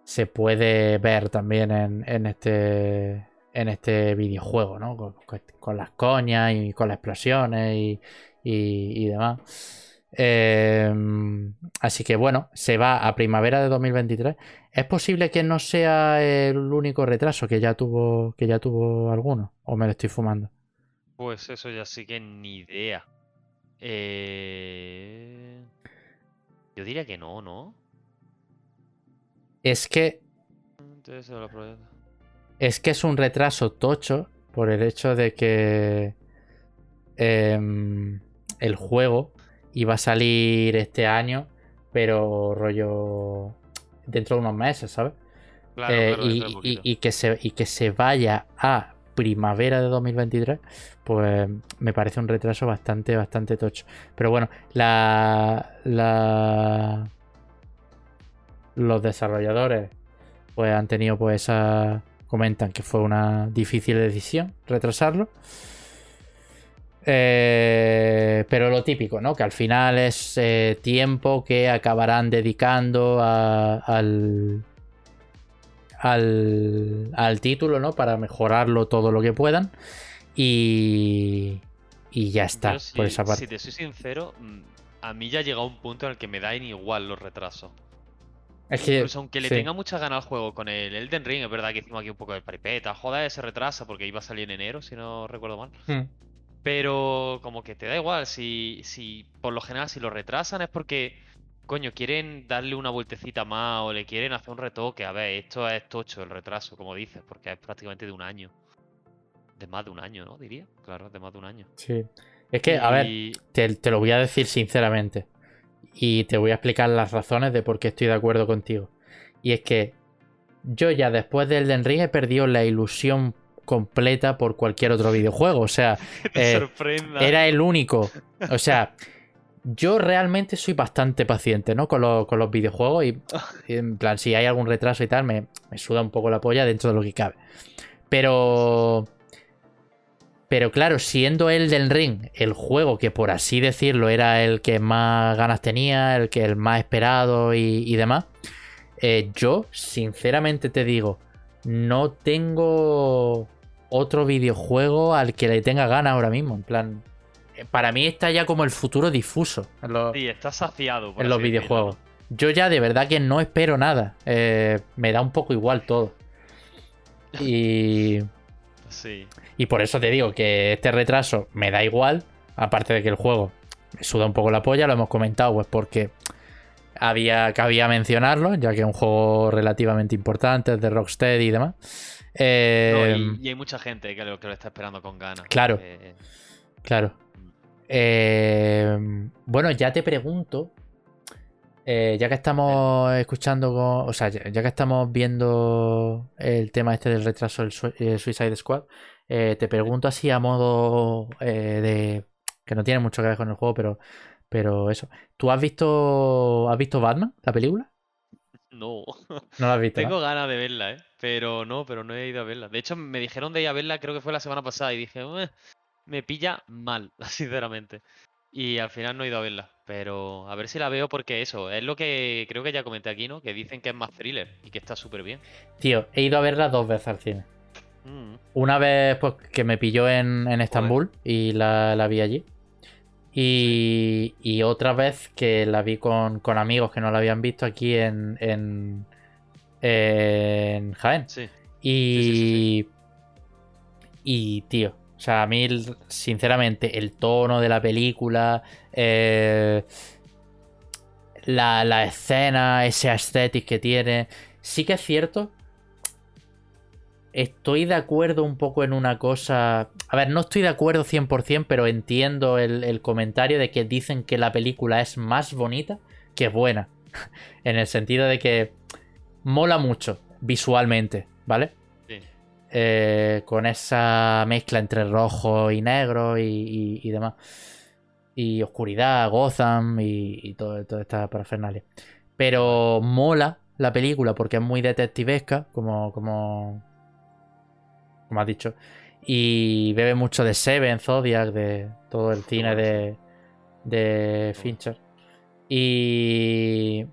Speaker 1: se puede ver también en, en este en este videojuego, ¿no? Con, con- con las coñas y con las explosiones y, y- y demás. Eh, así que bueno, se va a primavera de 2023. ¿Es posible que no sea el único retraso que ya tuvo que ya tuvo alguno? ¿O me lo estoy fumando?
Speaker 2: Pues eso ya sí que ni idea. Eh... Yo diría que no, ¿no?
Speaker 1: Es que
Speaker 2: Entonces.
Speaker 1: Es que es un retraso tocho por el hecho de que em, el juego iba a salir este año, pero rollo dentro de unos meses, ¿sabes?
Speaker 2: Claro,
Speaker 1: Eh,
Speaker 2: claro,
Speaker 1: y, que se, y que se vaya a primavera de 2023, pues me parece un retraso bastante, bastante tocho. Pero bueno, la, la los desarrolladores pues han tenido pues esa comentan que fue una difícil decisión retrasarlo. Eh, pero lo típico, ¿no? Que al final es eh, tiempo que acabarán dedicando a- al, al, al título, ¿no? Para mejorarlo todo lo que puedan. Y, y ya está,
Speaker 2: si,
Speaker 1: por esa parte.
Speaker 2: si te soy sincero, mm, a mí ya ha llegado un punto en el que me da igual los retrasos.
Speaker 1: Es que,
Speaker 2: Incluso aunque le
Speaker 1: sí.
Speaker 2: tenga mucha gana al juego con el Elden Ring, es verdad que hicimos aquí un poco de paripeta. Joder, se retrasa porque iba a salir en enero, si no recuerdo mal.
Speaker 1: Mm,
Speaker 2: Pero como que te da igual, si, si por lo general si lo retrasan es porque, coño, quieren darle una vueltecita más o le quieren hacer un retoque. A ver, esto es tocho el retraso, como dices, porque es prácticamente de un año. De más de un año, ¿no? Diría. Claro, de más de un año.
Speaker 1: sí. Es que, a ver, te, te lo voy a decir sinceramente. Y te voy a explicar las razones de por qué estoy de acuerdo contigo. Y es que yo ya después del Elden Ring he perdido la ilusión completa por cualquier otro videojuego. O sea, eh, era el único. O sea, yo realmente soy bastante paciente, ¿no? Con, lo- con los videojuegos y, y en plan, si hay algún retraso y tal, me, me suda un poco la polla dentro de lo que cabe. Pero... Pero claro, siendo Elden Ring el juego que por así decirlo era el que más ganas tenía, el que el más esperado y, y demás, eh, yo sinceramente te digo, no tengo otro videojuego al que le tenga ganas ahora mismo. En plan, eh, para mí está ya como el futuro difuso en los,
Speaker 2: Sí, está saciado. por
Speaker 1: en los
Speaker 2: decirlo,
Speaker 1: videojuegos. Yo ya de verdad que no espero nada. Eh, me da un poco igual todo. Y.
Speaker 2: Sí.
Speaker 1: Y por eso te digo que este retraso me da igual. Aparte de que el juego me suda un poco la polla, lo hemos comentado, pues porque había, cabía mencionarlo, ya que es un juego relativamente importante, es de Rocksteady y demás.
Speaker 2: No,
Speaker 1: Eh,
Speaker 2: y, y hay mucha gente que lo, que lo está esperando con ganas.
Speaker 1: Claro.
Speaker 2: Eh,
Speaker 1: Claro. Eh, bueno, ya te pregunto. Eh, ya que estamos escuchando con- O sea, ya, ya que estamos viendo el tema este del retraso del eh, Suicide Squad. eh, te pregunto así a modo eh, de. que no tiene mucho que ver con el juego, pero. Pero eso. ¿Tú has visto. ¿Has visto Batman, la película?
Speaker 2: no.
Speaker 1: No la has visto. ¿no?
Speaker 2: Tengo ganas de verla, ¿eh? Pero no, pero no he ido a verla. De hecho, me dijeron de ir a verla, creo que fue la semana pasada, y dije, "Eh, me pilla mal, sinceramente. Y al final no he ido a verla. Pero a ver si la veo porque eso, es lo que creo que ya comenté aquí, ¿no? Que dicen que es más thriller y que está súper bien.
Speaker 1: Tío, he ido a verla dos veces al cine.
Speaker 2: Mm,
Speaker 1: Una vez pues, que me pilló en, en Estambul y la, la vi allí. Y, y otra vez que la vi con, con amigos que no la habían visto aquí en, en, en Jaén.
Speaker 2: sí.
Speaker 1: Y,
Speaker 2: Sí, sí,
Speaker 1: y, tío, o sea, a mí, sinceramente, el tono de la película, eh, la, la escena, ese aesthetic que tiene, sí que es cierto. Estoy de acuerdo un poco en una cosa. A ver, no estoy de acuerdo 100%, pero entiendo el, el comentario de que dicen que la película es más bonita que buena. en el sentido de que mola mucho visualmente, ¿vale? Eh, con esa mezcla entre rojo y negro y, y- y demás. Y oscuridad, Gotham y, y todo, toda esta parafernalia. Pero mola la película porque es muy detectivesca, como, como, como has dicho. Y bebe mucho de Seven, Zodiac, de todo el cine de, de Fincher. Y.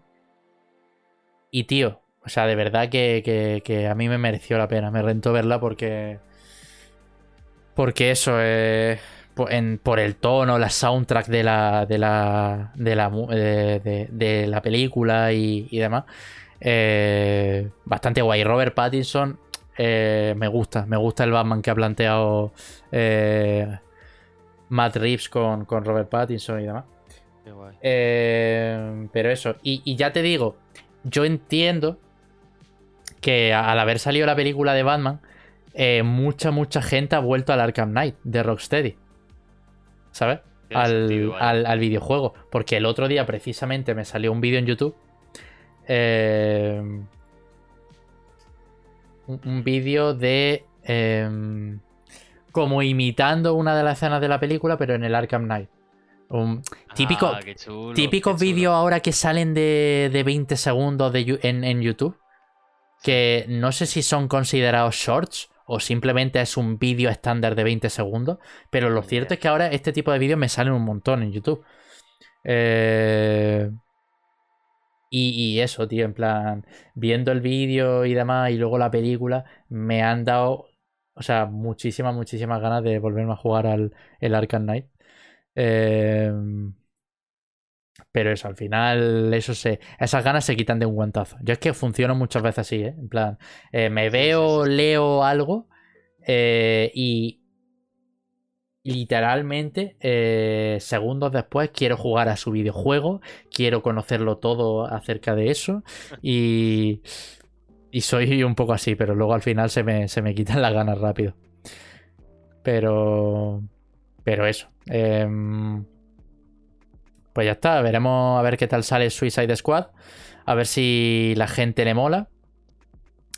Speaker 1: Y tío, o sea, de verdad que, que- que a mí me mereció la pena. Me rentó verla porque. Porque eso es. Por, en- por el tono, la soundtrack de la. de la. de la, mu- de, de- de la película y, y demás. Eh, bastante guay. Robert Pattinson. eh, me gusta. Me gusta el Batman que ha planteado. eh, Matt Reeves con, con Robert Pattinson y demás.
Speaker 2: Qué guay.
Speaker 1: Eh, pero eso, y, y ya te digo, yo entiendo que al haber salido la película de Batman, eh, mucha, mucha gente ha vuelto al Arkham Knight de Rocksteady. ¿Sabes? Al,
Speaker 2: sentido,
Speaker 1: al- al videojuego. Porque el otro día precisamente me salió un vídeo en YouTube eh, un, un vídeo de em, como imitando una de las escenas de la película, pero en el Arkham Knight. Un típico,
Speaker 2: Ah, chulo,
Speaker 1: típicos vídeos ahora que salen de, de 20 segundos de, en, en YouTube. Que no sé si son considerados shorts o simplemente es un vídeo estándar de 20 segundos. Pero lo cierto es que ahora este tipo de vídeos me salen un montón en YouTube. Eh, y, y eso, tío, en plan, viendo el vídeo y demás y luego la película, me han dado, o sea, muchísimas, muchísimas ganas de volverme a jugar al el Arkham Knight. Eh, pero eso, al final, eso se, esas ganas se quitan de un guantazo. Yo es que funciono muchas veces así, ¿eh? En plan, eh, me veo, leo algo eh, y literalmente eh, segundos después quiero jugar a su videojuego, quiero conocerlo todo acerca de eso y, y soy un poco así, pero luego al final se me, se me quitan las ganas rápido. Pero... Pero eso. em, pues ya está, veremos a ver qué tal sale Suicide Squad. A ver si la gente le mola.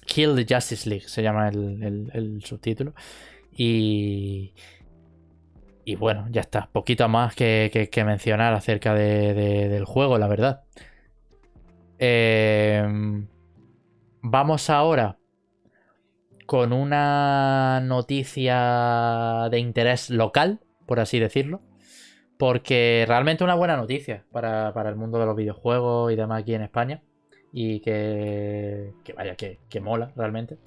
Speaker 1: Kill the Justice League se llama el, subtítulo. Y. Y bueno, ya está. Poquito más que, mencionar acerca de- de- del juego, la verdad. Em, vamos ahora con una noticia de interés local, por así decirlo. Porque realmente una buena noticia para, para el mundo de los videojuegos y demás aquí en España. Y que, que vaya, que, que mola realmente.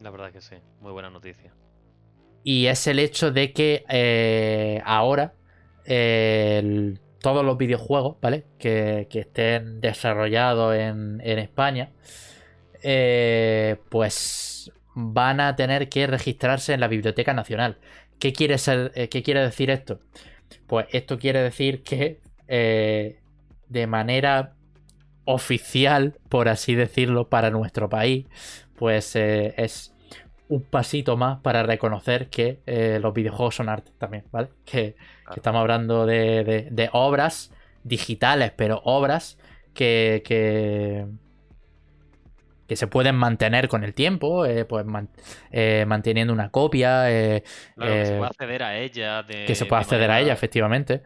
Speaker 2: La verdad que sí, muy buena noticia.
Speaker 1: Y es el hecho de que eh, ahora eh, el- todos los videojuegos, ¿vale? Que, que estén desarrollados en, en España, eh, pues van a tener que registrarse en la Biblioteca Nacional. ¿Qué quiere, ser, eh, ¿qué quiere decir esto? Pues esto quiere decir que eh, de manera oficial, por así decirlo, para nuestro país, pues eh, es un pasito más para reconocer que eh, los videojuegos son arte también, ¿vale? Que, estamos hablando de, de- de obras digitales, pero obras que, que, que se pueden mantener con el tiempo, eh, pues man- eh, manteniendo una copia, eh,
Speaker 2: Claro, que se puede acceder a ella. De,
Speaker 1: que se pueda
Speaker 2: de
Speaker 1: acceder a ella, efectivamente,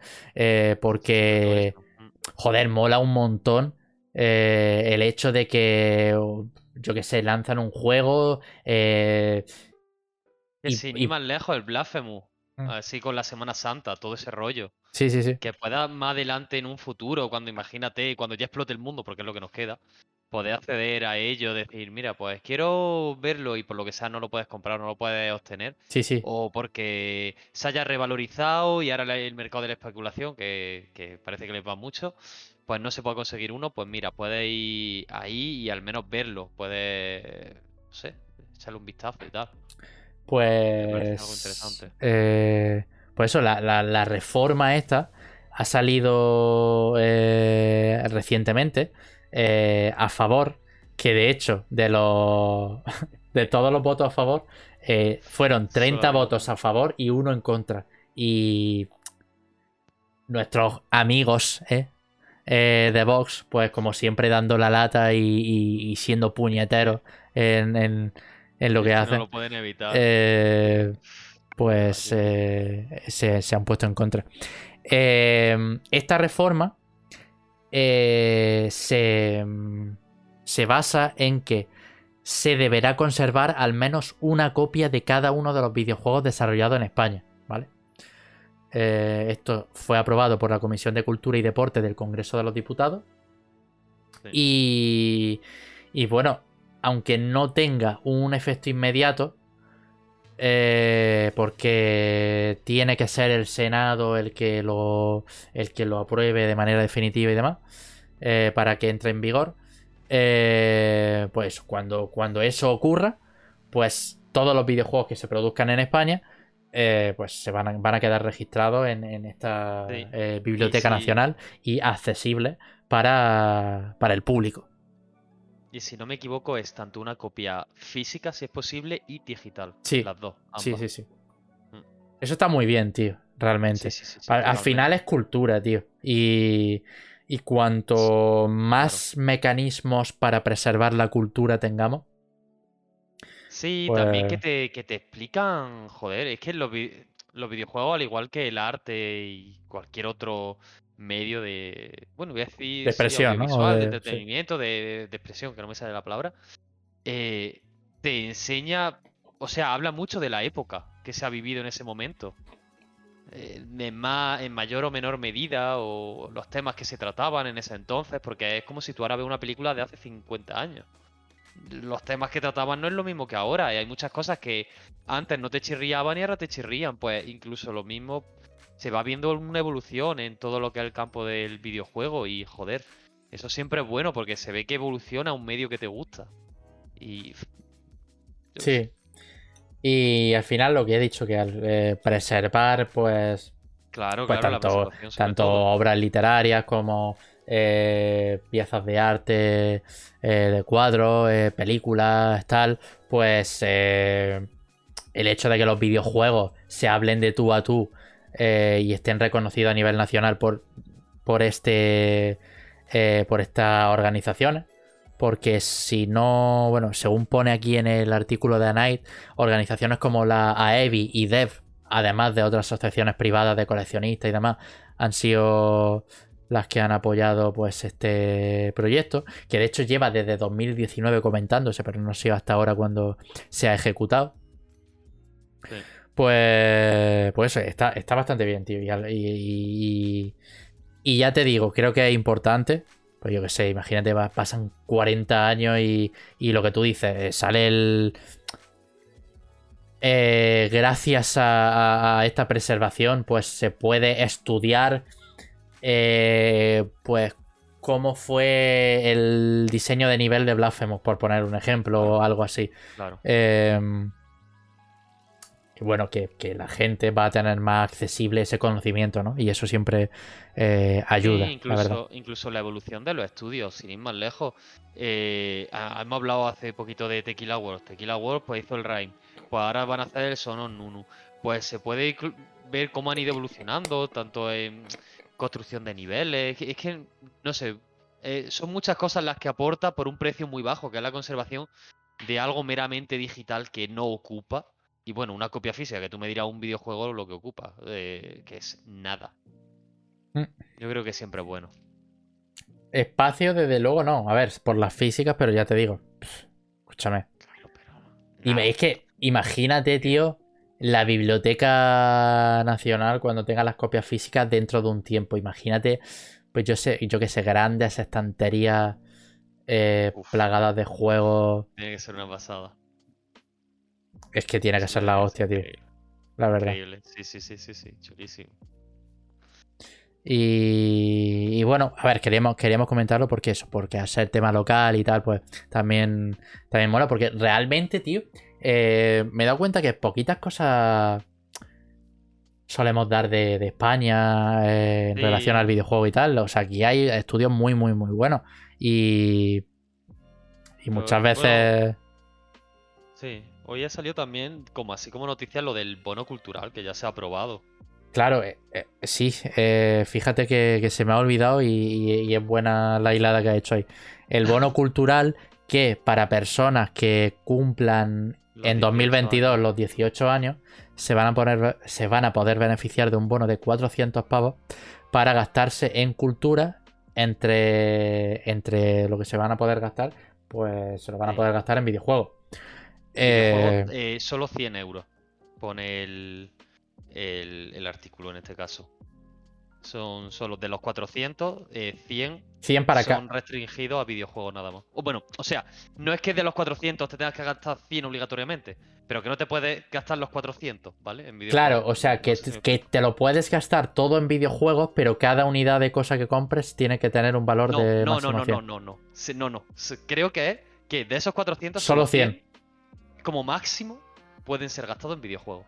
Speaker 1: porque.
Speaker 2: Mm.
Speaker 1: joder, mola un montón el hecho de que, yo que sé, lanzan un juego. eh, y-
Speaker 2: sin
Speaker 1: y-
Speaker 2: ir más lejos, el Blasphemous.
Speaker 1: Mm.
Speaker 2: Así con la Semana Santa, todo ese rollo.
Speaker 1: sí, sí, sí.
Speaker 2: Que pueda más adelante en un futuro, cuando imagínate, cuando ya explote el mundo, porque es lo que nos queda, poder acceder a ello, decir, mira, pues quiero verlo y por lo que sea no lo puedes comprar, no lo puedes obtener.
Speaker 1: Sí, sí.
Speaker 2: O porque se haya revalorizado y ahora el mercado de la especulación, que, que parece que les va mucho, pues no se puede conseguir uno, pues mira, puedes ir ahí y al menos verlo, puedes, no sé, echarle un vistazo y tal. parece algo
Speaker 1: Pues.
Speaker 2: interesante.
Speaker 1: eh, pues eso, la, la- la reforma esta ha salido eh, recientemente eh, a favor, que de hecho, de los. de todos los votos a favor, eh, fueron 30
Speaker 2: Solamente.
Speaker 1: votos a favor y uno en contra. Y. Nuestros amigos, ¿eh? de Vox, pues como siempre dando la lata y, y- y siendo puñeteros en, en- en lo que hacen.
Speaker 2: No lo pueden evitar.
Speaker 1: Pues se, se han puesto en contra. Eh, esta reforma eh, se, se basa en que se deberá conservar al menos una copia de cada uno de los videojuegos desarrollados en España. ¿vale? Eh, esto fue aprobado por la Comisión de Cultura y Deporte del Congreso de los Diputados.
Speaker 2: Sí.
Speaker 1: Y, y bueno, aunque no tenga un efecto inmediato, eh, porque tiene que ser el Senado el que lo, el que lo apruebe de manera definitiva y demás, eh, para que entre en vigor. eh, pues cuando, cuando eso ocurra, pues todos los videojuegos que se produzcan en España, pues se van a, van a quedar registrados en, en esta
Speaker 2: Sí.
Speaker 1: Biblioteca Nacional y accesibles para, para el público.
Speaker 2: Y si no me equivoco, es tanto una copia física, si es posible, y digital.
Speaker 1: Sí.
Speaker 2: Las dos.
Speaker 1: Sí,
Speaker 2: ambas.
Speaker 1: sí, sí.
Speaker 2: Mm.
Speaker 1: Eso está muy bien, tío. Realmente.
Speaker 2: Sí, sí, sí, sí,
Speaker 1: al, final es cultura, tío. Y, Y cuanto más mecanismos para preservar la cultura tengamos.
Speaker 2: Sí, también que
Speaker 1: Pues-
Speaker 2: te, que te explican, joder, es que los, los videojuegos, al igual que el arte y cualquier otro medio de, bueno, voy a decir,
Speaker 1: De
Speaker 2: de
Speaker 1: sí.
Speaker 2: entretenimiento, de, de expresión, que no me sale la palabra, eh, te enseña, o sea, habla mucho de la época que se ha vivido en ese momento. eh, en, más, en mayor o menor medida, o los temas que se trataban en ese entonces, porque es como si tú ahora ves una película de hace 50 años. Los temas que trataban no es lo mismo que ahora, y hay muchas cosas que antes no te chirriaban y ahora te chirrían, pues incluso lo mismo se va viendo una evolución en todo lo que es el campo del videojuego, y joder, eso siempre es bueno porque se ve que evoluciona un medio que te gusta. Y.
Speaker 1: Sí. Y al final lo que he dicho, que al eh, preservar, pues,
Speaker 2: Claro,
Speaker 1: pues
Speaker 2: claro, la
Speaker 1: tanto, tanto
Speaker 2: todo.
Speaker 1: obras literarias como eh, piezas de arte, eh, de cuadros, películas, tal, pues el hecho de que los videojuegos se hablen de tú a tú eh, y estén reconocidos a nivel nacional por, por este eh, por estas organizaciones. Porque si no, bueno, según pone aquí en el artículo de Anite, organizaciones como la AEBI y DEV, además de otras asociaciones privadas de coleccionistas y demás, han sido las que han apoyado pues este proyecto, que de hecho lleva desde 2019 comentándose, pero no sé hasta ahora cuando se ha ejecutado.
Speaker 2: Sí.
Speaker 1: Pues, pues eso, está, está bastante bien, tío. Y, ya te digo, creo que es importante. Pues yo qué sé, imagínate, pasan 40 años y, y lo que tú dices, eh, sale el. eh, gracias a, a- a esta preservación, pues se puede estudiar. eh, pues cómo fue el diseño de nivel de Blasphemous, por poner un ejemplo o algo así.
Speaker 2: Claro.
Speaker 1: Eh, que bueno, que, que la gente va a tener más accesible ese conocimiento, ¿no? Y eso siempre eh, ayuda,
Speaker 2: Sí,
Speaker 1: la verdad.
Speaker 2: incluso, incluso la evolución de los estudios, sin ir más lejos. Eh, hemos hablado hace poquito de Tequila World. Tequila World pues hizo el Rhyme. Pues ahora van a hacer el Sonos Nunu. Pues se puede ver cómo han ido evolucionando, tanto en construcción de niveles. Es que, no sé, eh, son muchas cosas las que aporta por un precio muy bajo, que es la conservación de algo meramente digital que no ocupa. Y bueno, una copia física, que tú me dirás un videojuego lo que ocupa, eh, que es nada.
Speaker 1: Mm.
Speaker 2: Yo creo que siempre es bueno.
Speaker 1: Espacio, desde luego, no. A ver, por las físicas, pero ya te digo. pff, escúchame.
Speaker 2: Claro, pero
Speaker 1: Y me- es que, imagínate, tío, la Biblioteca Nacional cuando tenga las copias físicas dentro de un tiempo. Imagínate, pues yo sé, yo que sé, grandes estanterías eh, plagadas de juegos.
Speaker 2: Tiene que ser una pasada.
Speaker 1: Es que tiene que ser la hostia, tío. La verdad.
Speaker 2: Increíble. Sí, sí, sí, sí, sí, chulísimo.
Speaker 1: Y, y bueno, a ver, queríamos, queríamos comentarlo porque eso, porque al ser tema local y tal, pues también, también mola. Porque realmente, tío, eh, me he dado cuenta que poquitas cosas solemos dar de, de España eh, en
Speaker 2: Sí.
Speaker 1: relación al videojuego y tal. O sea, aquí hay estudios muy, muy, muy buenos. Y, y muchas
Speaker 2: bueno.
Speaker 1: veces...
Speaker 2: Sí, hoy ha salido también, como así como noticia, lo del bono cultural, que ya se ha aprobado.
Speaker 1: Claro, eh, eh, sí, eh, fíjate que, que se me ha olvidado y, y- y es buena la hilada que ha hecho ahí. El bono cultural que para personas que cumplan
Speaker 2: Los
Speaker 1: en
Speaker 2: 18
Speaker 1: 2022
Speaker 2: años.
Speaker 1: los 18 años se van, a poner, se van a poder beneficiar de un bono de 400 pavos para gastarse en cultura entre, entre lo que se van a poder gastar, pues se lo van a poder gastar en videojuegos. Eh,
Speaker 2: eh, solo 100 euros, pone el, el, el artículo en este caso. Son solo de los 400, eh, 100
Speaker 1: 100 para acá.
Speaker 2: son restringidos a videojuegos nada más. O bueno, o sea, no es que de los 400 te tengas que gastar 100 obligatoriamente, pero que no te puedes gastar los 400, ¿vale? En.
Speaker 1: Claro, o sea, que,
Speaker 2: No
Speaker 1: que te lo puedes gastar todo en videojuegos, pero cada unidad de cosa que compres tiene que tener un valor
Speaker 2: No,
Speaker 1: de
Speaker 2: no, no, no,
Speaker 1: 100.
Speaker 2: no, no, no. No, no. Se- Creo que es que de esos 400
Speaker 1: Solo 100.
Speaker 2: Como máximo pueden ser gastados en videojuegos.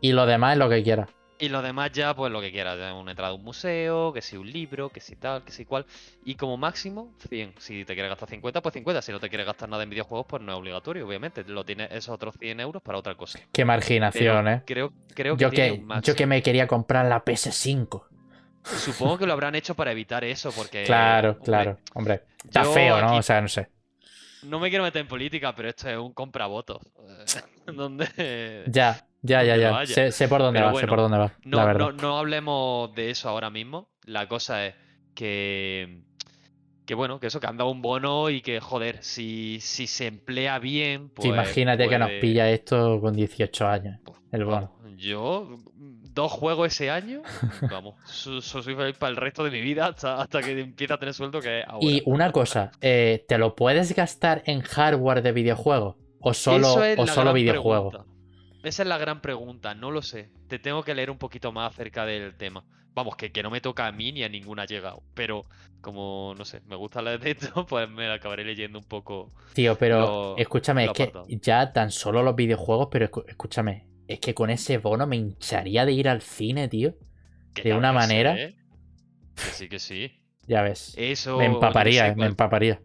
Speaker 1: Y lo demás es lo que quieras.
Speaker 2: Y lo demás ya, pues lo que quieras, ya una entrada a un museo, que si un libro, que si tal, que si cual. Y como máximo, 100. Si te quieres gastar 50, pues 50. Si no te quieres gastar nada en videojuegos, pues no es obligatorio, obviamente. Lo tienes esos otros 100 euros para otra cosa.
Speaker 1: Qué marginación,
Speaker 2: Pero
Speaker 1: ¿eh?
Speaker 2: creo, creo que
Speaker 1: Yo
Speaker 2: tiene
Speaker 1: que,
Speaker 2: un
Speaker 1: yo que me quería comprar la PS5.
Speaker 2: Supongo que lo habrán hecho para evitar eso, porque.
Speaker 1: Claro,
Speaker 2: hombre,
Speaker 1: claro. Hombre, está feo, ¿no?
Speaker 2: aquí-
Speaker 1: O sea, no sé.
Speaker 2: No me quiero meter en política, pero esto es un compravotos. eh, donde.
Speaker 1: Ya, ya, ya, ya. Sé, sé por dónde
Speaker 2: Pero
Speaker 1: va, sé por dónde va.
Speaker 2: No,
Speaker 1: la verdad.
Speaker 2: no, no hablemos de eso ahora mismo. La cosa es que. Que bueno, que eso, que han dado un bono y que, joder, si, si se emplea bien, pues.
Speaker 1: imagínate que nos pilla esto con 18 años. El bono.
Speaker 2: Vamos, yo, dos juegos ese año, vamos, so- so- soy feliz para el resto de mi vida hasta, hasta que empiece a tener sueldo, que ahora.
Speaker 1: Y una cosa, eh, ¿te lo puedes gastar en hardware de videojuego? ¿O solo,
Speaker 2: es
Speaker 1: o solo
Speaker 2: gran
Speaker 1: videojuego?
Speaker 2: pregunta. Esa es la gran pregunta, no lo sé. Te tengo que leer un poquito más acerca del tema. Vamos, que, que no me toca a mí ni a ninguna ha llegado. Pero como, no sé, me gusta leer de esto, pues me la acabaré leyendo un poco.
Speaker 1: Tío, pero
Speaker 2: Lo-
Speaker 1: escúchame,
Speaker 2: lo
Speaker 1: es que ya tan solo los videojuegos, pero escúchame, es que con ese bono me hincharía de ir al cine, tío.
Speaker 2: que
Speaker 1: De una manera.
Speaker 2: ¿eh? Que sí, que sí.
Speaker 1: Ya ves.
Speaker 2: Eso.
Speaker 1: me empaparía,
Speaker 2: sé,
Speaker 1: me empaparía.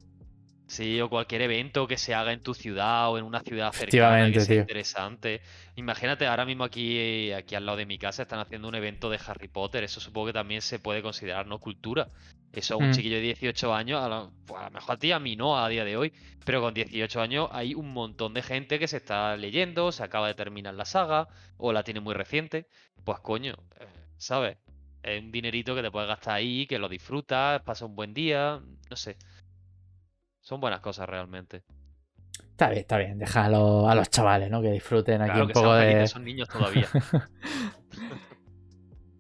Speaker 2: Sí, o cualquier evento que se haga en tu ciudad o en una ciudad cercana que sea
Speaker 1: tío.
Speaker 2: interesante. Imagínate, ahora mismo aquí, aquí al lado de mi casa están haciendo un evento de Harry Potter. Eso supongo que también se puede considerar no cultura. Eso a un
Speaker 1: Mm.
Speaker 2: chiquillo de 18 años, a lo, pues a lo mejor a ti, a mí no, a día de hoy. Pero con 18 años hay un montón de gente que se está leyendo, se acaba de terminar la saga o la tiene muy reciente. Pues coño, eh, ¿sabes? Es un dinerito que te puedes gastar ahí, que lo disfrutas, pasa un buen día, no sé. Son buenas cosas realmente.
Speaker 1: Está bien, está bien. Deja a los, a los chavales, ¿no? Que disfruten aquí
Speaker 2: Claro,
Speaker 1: un
Speaker 2: que
Speaker 1: poco
Speaker 2: sean
Speaker 1: de.
Speaker 2: felices, son niños todavía.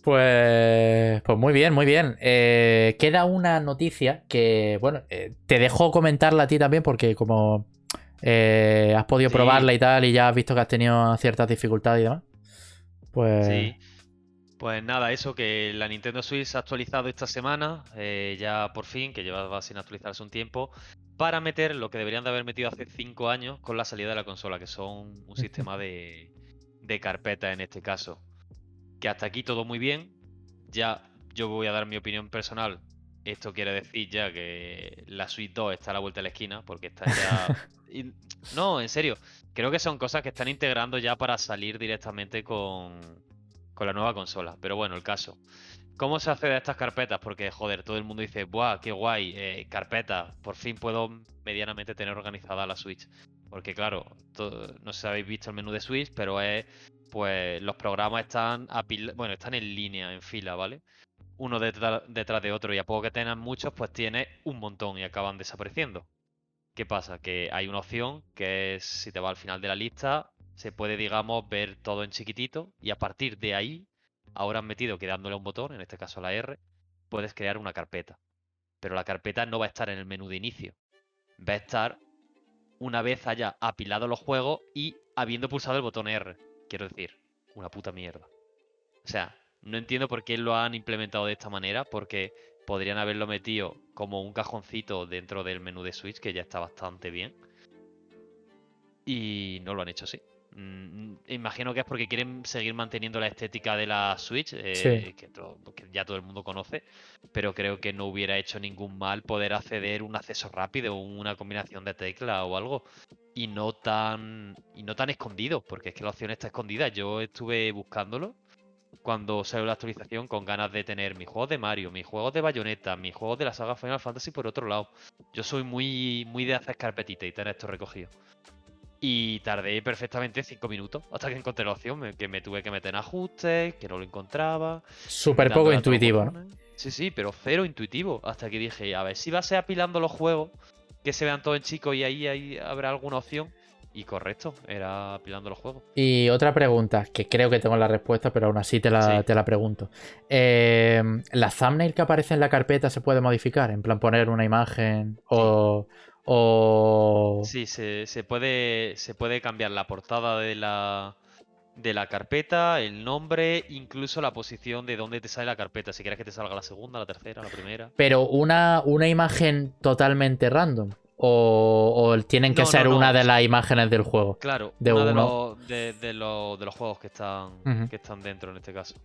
Speaker 1: Pues, pues muy bien, muy bien. Eh, queda una noticia que, bueno, eh, te dejo comentarla a ti también porque como eh, has podido
Speaker 2: Sí.
Speaker 1: probarla y tal y ya has visto que has tenido ciertas dificultades y demás. Pues
Speaker 2: Sí. Pues nada, eso que la Nintendo Switch se ha actualizado esta semana, eh, ya por fin, que llevaba sin actualizarse un tiempo, para meter lo que deberían de haber metido hace 5 años con la salida de la consola, que son un sistema de, de carpetas en este caso. Que hasta aquí todo muy bien. Ya yo voy a dar mi opinión personal. Esto quiere decir ya que la Switch 2 está a la vuelta de la esquina, porque está ya... y- No, en serio. Creo que son cosas que están integrando ya para salir directamente con, con la nueva consola. Pero bueno, el caso. ¿Cómo se accede a estas carpetas? Porque, joder, todo el mundo dice, ¡buah, qué guay! Eh, carpeta, por fin puedo medianamente tener organizada la Switch. Porque, claro, no sé si habéis visto el menú de Switch, pero es, pues, los programas están, bueno, están en línea, en fila, ¿vale? Uno detrás, detrás de otro, y a poco que tengan muchos, pues tiene un montón y acaban desapareciendo. ¿Qué pasa? Que hay una opción que es, si te va al final de la lista, se puede, digamos, ver todo en chiquitito y a partir de ahí, ahora han metido que dándole un botón, en este caso la R, puedes crear una carpeta. Pero la carpeta no va a estar en el menú de inicio. Va a estar una vez haya apilado los juegos y habiendo pulsado el botón R. Quiero decir, una puta mierda. O sea, no entiendo por qué lo han implementado de esta manera, porque podrían haberlo metido como un cajoncito dentro del menú de Switch, que ya está bastante bien. Y no lo han hecho así. Mm, imagino que es porque quieren seguir manteniendo la estética de la Switch, eh,
Speaker 1: Sí.
Speaker 2: que, ya todo el mundo conoce, pero creo que no hubiera hecho ningún mal poder acceder un acceso rápido, una combinación de teclas o algo, y no tan y no tan escondido, porque es que la opción está escondida. Yo estuve buscándolo cuando salió la actualización con ganas de tener mis juegos de Mario, mis juegos de Bayonetta, mis juegos de la saga Final Fantasy por otro lado. Yo soy muy, muy de hacer carpetita y tener esto recogido. Y tardé perfectamente 5 minutos hasta que encontré la opción, me- que me tuve que meter en ajustes, que no lo encontraba.
Speaker 1: súper poco intuitivo, ¿no?
Speaker 2: Sí, sí, pero cero intuitivo. Hasta que dije, a ver si va a ser apilando los juegos, que se vean todos en chicos y ahí, ahí habrá alguna opción. Y correcto, era apilando los juegos.
Speaker 1: Y otra pregunta, que creo que tengo la respuesta, pero aún así te la,
Speaker 2: Sí.
Speaker 1: te la pregunto. Eh, ¿La thumbnail que aparece en la carpeta se puede modificar? En plan, poner una imagen o. o...
Speaker 2: Sí, se, se puede, se puede cambiar la portada de la, de la carpeta, el nombre, incluso la posición de dónde te sale la carpeta. Si quieres que te salga la segunda, la tercera, la primera.
Speaker 1: Pero una, una imagen totalmente random. O, o tienen que
Speaker 2: No,
Speaker 1: ser
Speaker 2: no,
Speaker 1: una de las imágenes del juego.
Speaker 2: Claro,
Speaker 1: De
Speaker 2: una de,
Speaker 1: uno.
Speaker 2: los, de, de los, de los juegos que están, que están dentro en este caso.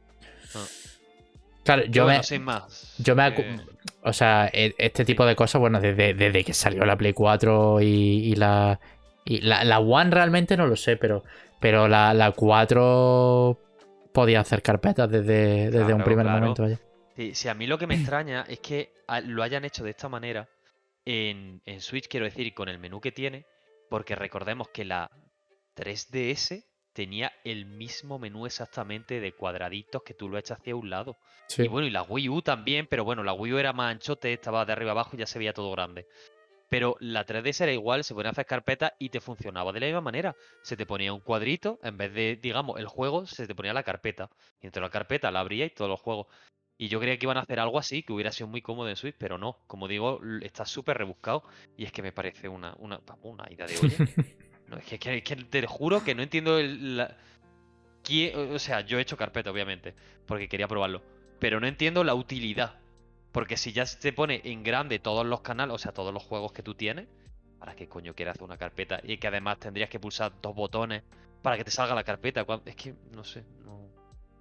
Speaker 1: Claro,
Speaker 2: Yo
Speaker 1: yo me.
Speaker 2: bueno, sin más.
Speaker 1: Yo me.
Speaker 2: eh,
Speaker 1: O sea, e- este tipo de cosas, bueno, desde, desde que salió la Play 4 y, y la. Y la, la One realmente no lo sé, pero. Pero la, la 4 podía hacer carpetas desde, desde un primer
Speaker 2: claro.
Speaker 1: momento. Vaya.
Speaker 2: Si, a mí lo que me extraña es que lo hayan hecho de esta manera en, en Switch, quiero decir, con el menú que tiene, porque recordemos que la 3DS tenía el mismo menú exactamente de cuadraditos que tú lo echas hacia un lado. Y bueno, y la Wii U también, pero bueno, la Wii U era más anchote, estaba de arriba abajo y ya se veía todo grande. Pero la 3DS era igual, se ponía a hacer carpeta y te funcionaba de la misma manera. Se te ponía un cuadrito, en vez de, digamos, el juego, se te ponía la carpeta. Y entre la carpeta la abría y todos los juegos. Y yo creía que iban a hacer algo así, que hubiera sido muy cómodo en Switch, pero no. Como digo, está súper rebuscado. Y es que me parece una, una, una idea de oye. no, es, que, te juro que no entiendo el. O sea, yo he hecho carpeta, obviamente, porque quería probarlo. Pero no entiendo la utilidad. Porque si ya se pone en grande todos los canales, o sea, todos los juegos que tú tienes, ¿para qué coño quieres hacer una carpeta? Y que además tendrías que pulsar dos botones para que te salga la carpeta. Es que, no sé, no...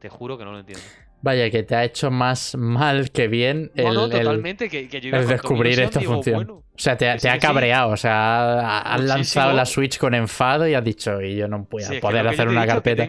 Speaker 2: te juro que no lo entiendo.
Speaker 1: Vaya, que te ha hecho más mal que bien el,
Speaker 2: totalmente, que, yo iba
Speaker 1: descubrir esta función. o sea, te, ha cabreado, o sea, has lanzado la Switch con enfado y has dicho, y yo no puedo poder hacer una carpeta.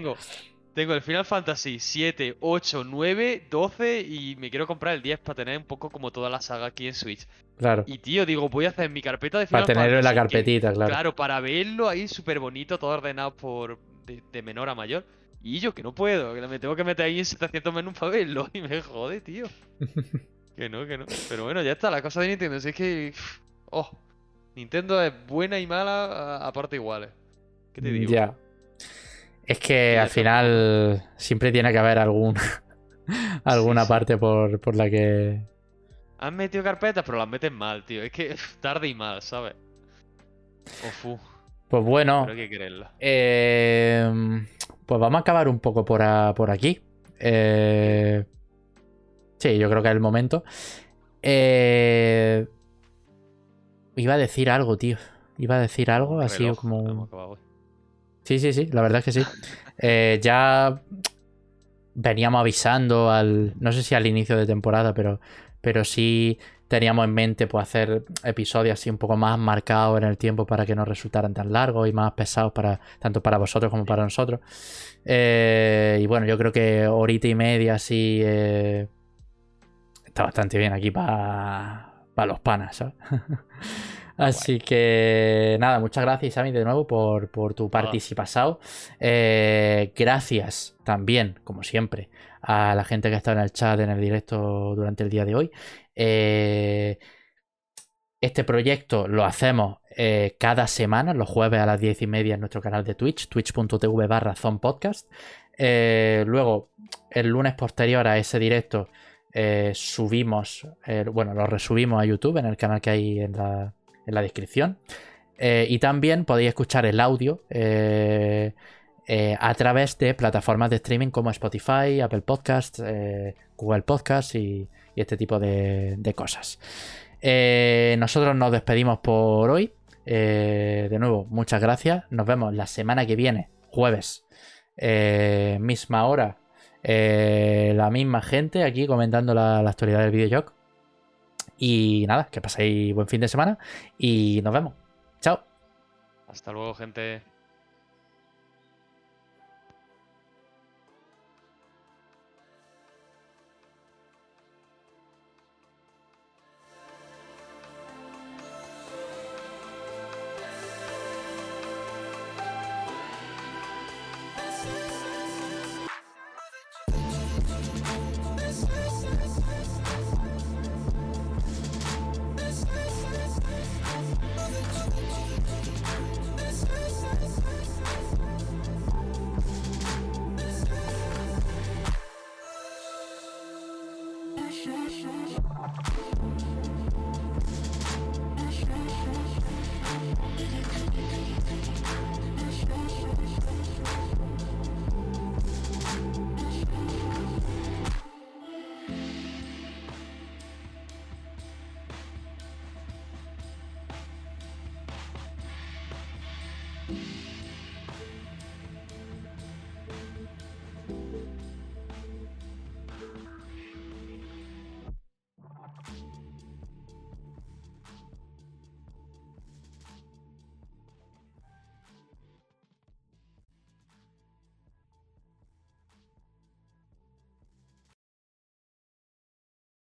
Speaker 2: Tengo el Final Fantasy 7, 8, 9, 12 y me quiero comprar el 10 para tener un poco como toda la saga aquí en Switch.
Speaker 1: Claro.
Speaker 2: Y tío, digo, voy a hacer mi carpeta de Final
Speaker 1: Fantasy. Para tenerlo en la carpetita, claro.
Speaker 2: Claro, para verlo ahí súper bonito, todo ordenado por de, menor a mayor. Y yo que no puedo, que me tengo que meter ahí en 700 menús para verlo. Y me jode, tío. que no, que no. Pero bueno, ya está, la cosa de Nintendo. es que. Oh, Nintendo es buena y mala a, parte iguales. ¿Qué te digo?
Speaker 1: Ya. Es que al final siempre tiene que haber algún, alguna parte por, la que.
Speaker 2: Han metido carpetas, pero las meten mal, tío. Es que tarde y mal, ¿sabes? Ofu.
Speaker 1: Pues bueno. Eh, pues vamos a acabar un poco por, por aquí. Eh, sí, yo creo que es el momento. Eh, iba a decir algo, tío. Iba a decir algo así como. Sí, sí, sí, la verdad es que sí. Eh, ya veníamos avisando al. No sé si al inicio de temporada, pero, pero sí teníamos en mente pues, hacer episodios así un poco más marcados en el tiempo para que no resultaran tan largos y más pesados para tanto para vosotros como para nosotros. Eh, y bueno, yo creo que horita y media así eh, está bastante bien aquí para los panas, ¿sabes? Así que nada, muchas gracias, Sammy, de nuevo por, tu participación. Eh, gracias también, como siempre, a la gente que ha estado en el chat, en el directo durante el día de hoy. Eh, este proyecto lo hacemos eh, cada semana, los jueves a las diez y media en nuestro canal de Twitch, twitch.tv barra podcast. luego, el lunes posterior a ese directo, subimos, bueno, lo resubimos a YouTube en el canal que hay en la, en la descripción. Eh, y también podéis escuchar el audio eh, eh, a través de plataformas de streaming como Spotify, Apple Podcasts, Google Podcasts y, este tipo de, cosas. nosotros nos despedimos por hoy. de nuevo, muchas gracias. Nos vemos la semana que viene, jueves, misma hora, la misma gente aquí comentando la, la actualidad del videojuego. Y nada, que paséis buen fin de semana y nos vemos. Chao.
Speaker 2: Hasta luego, gente.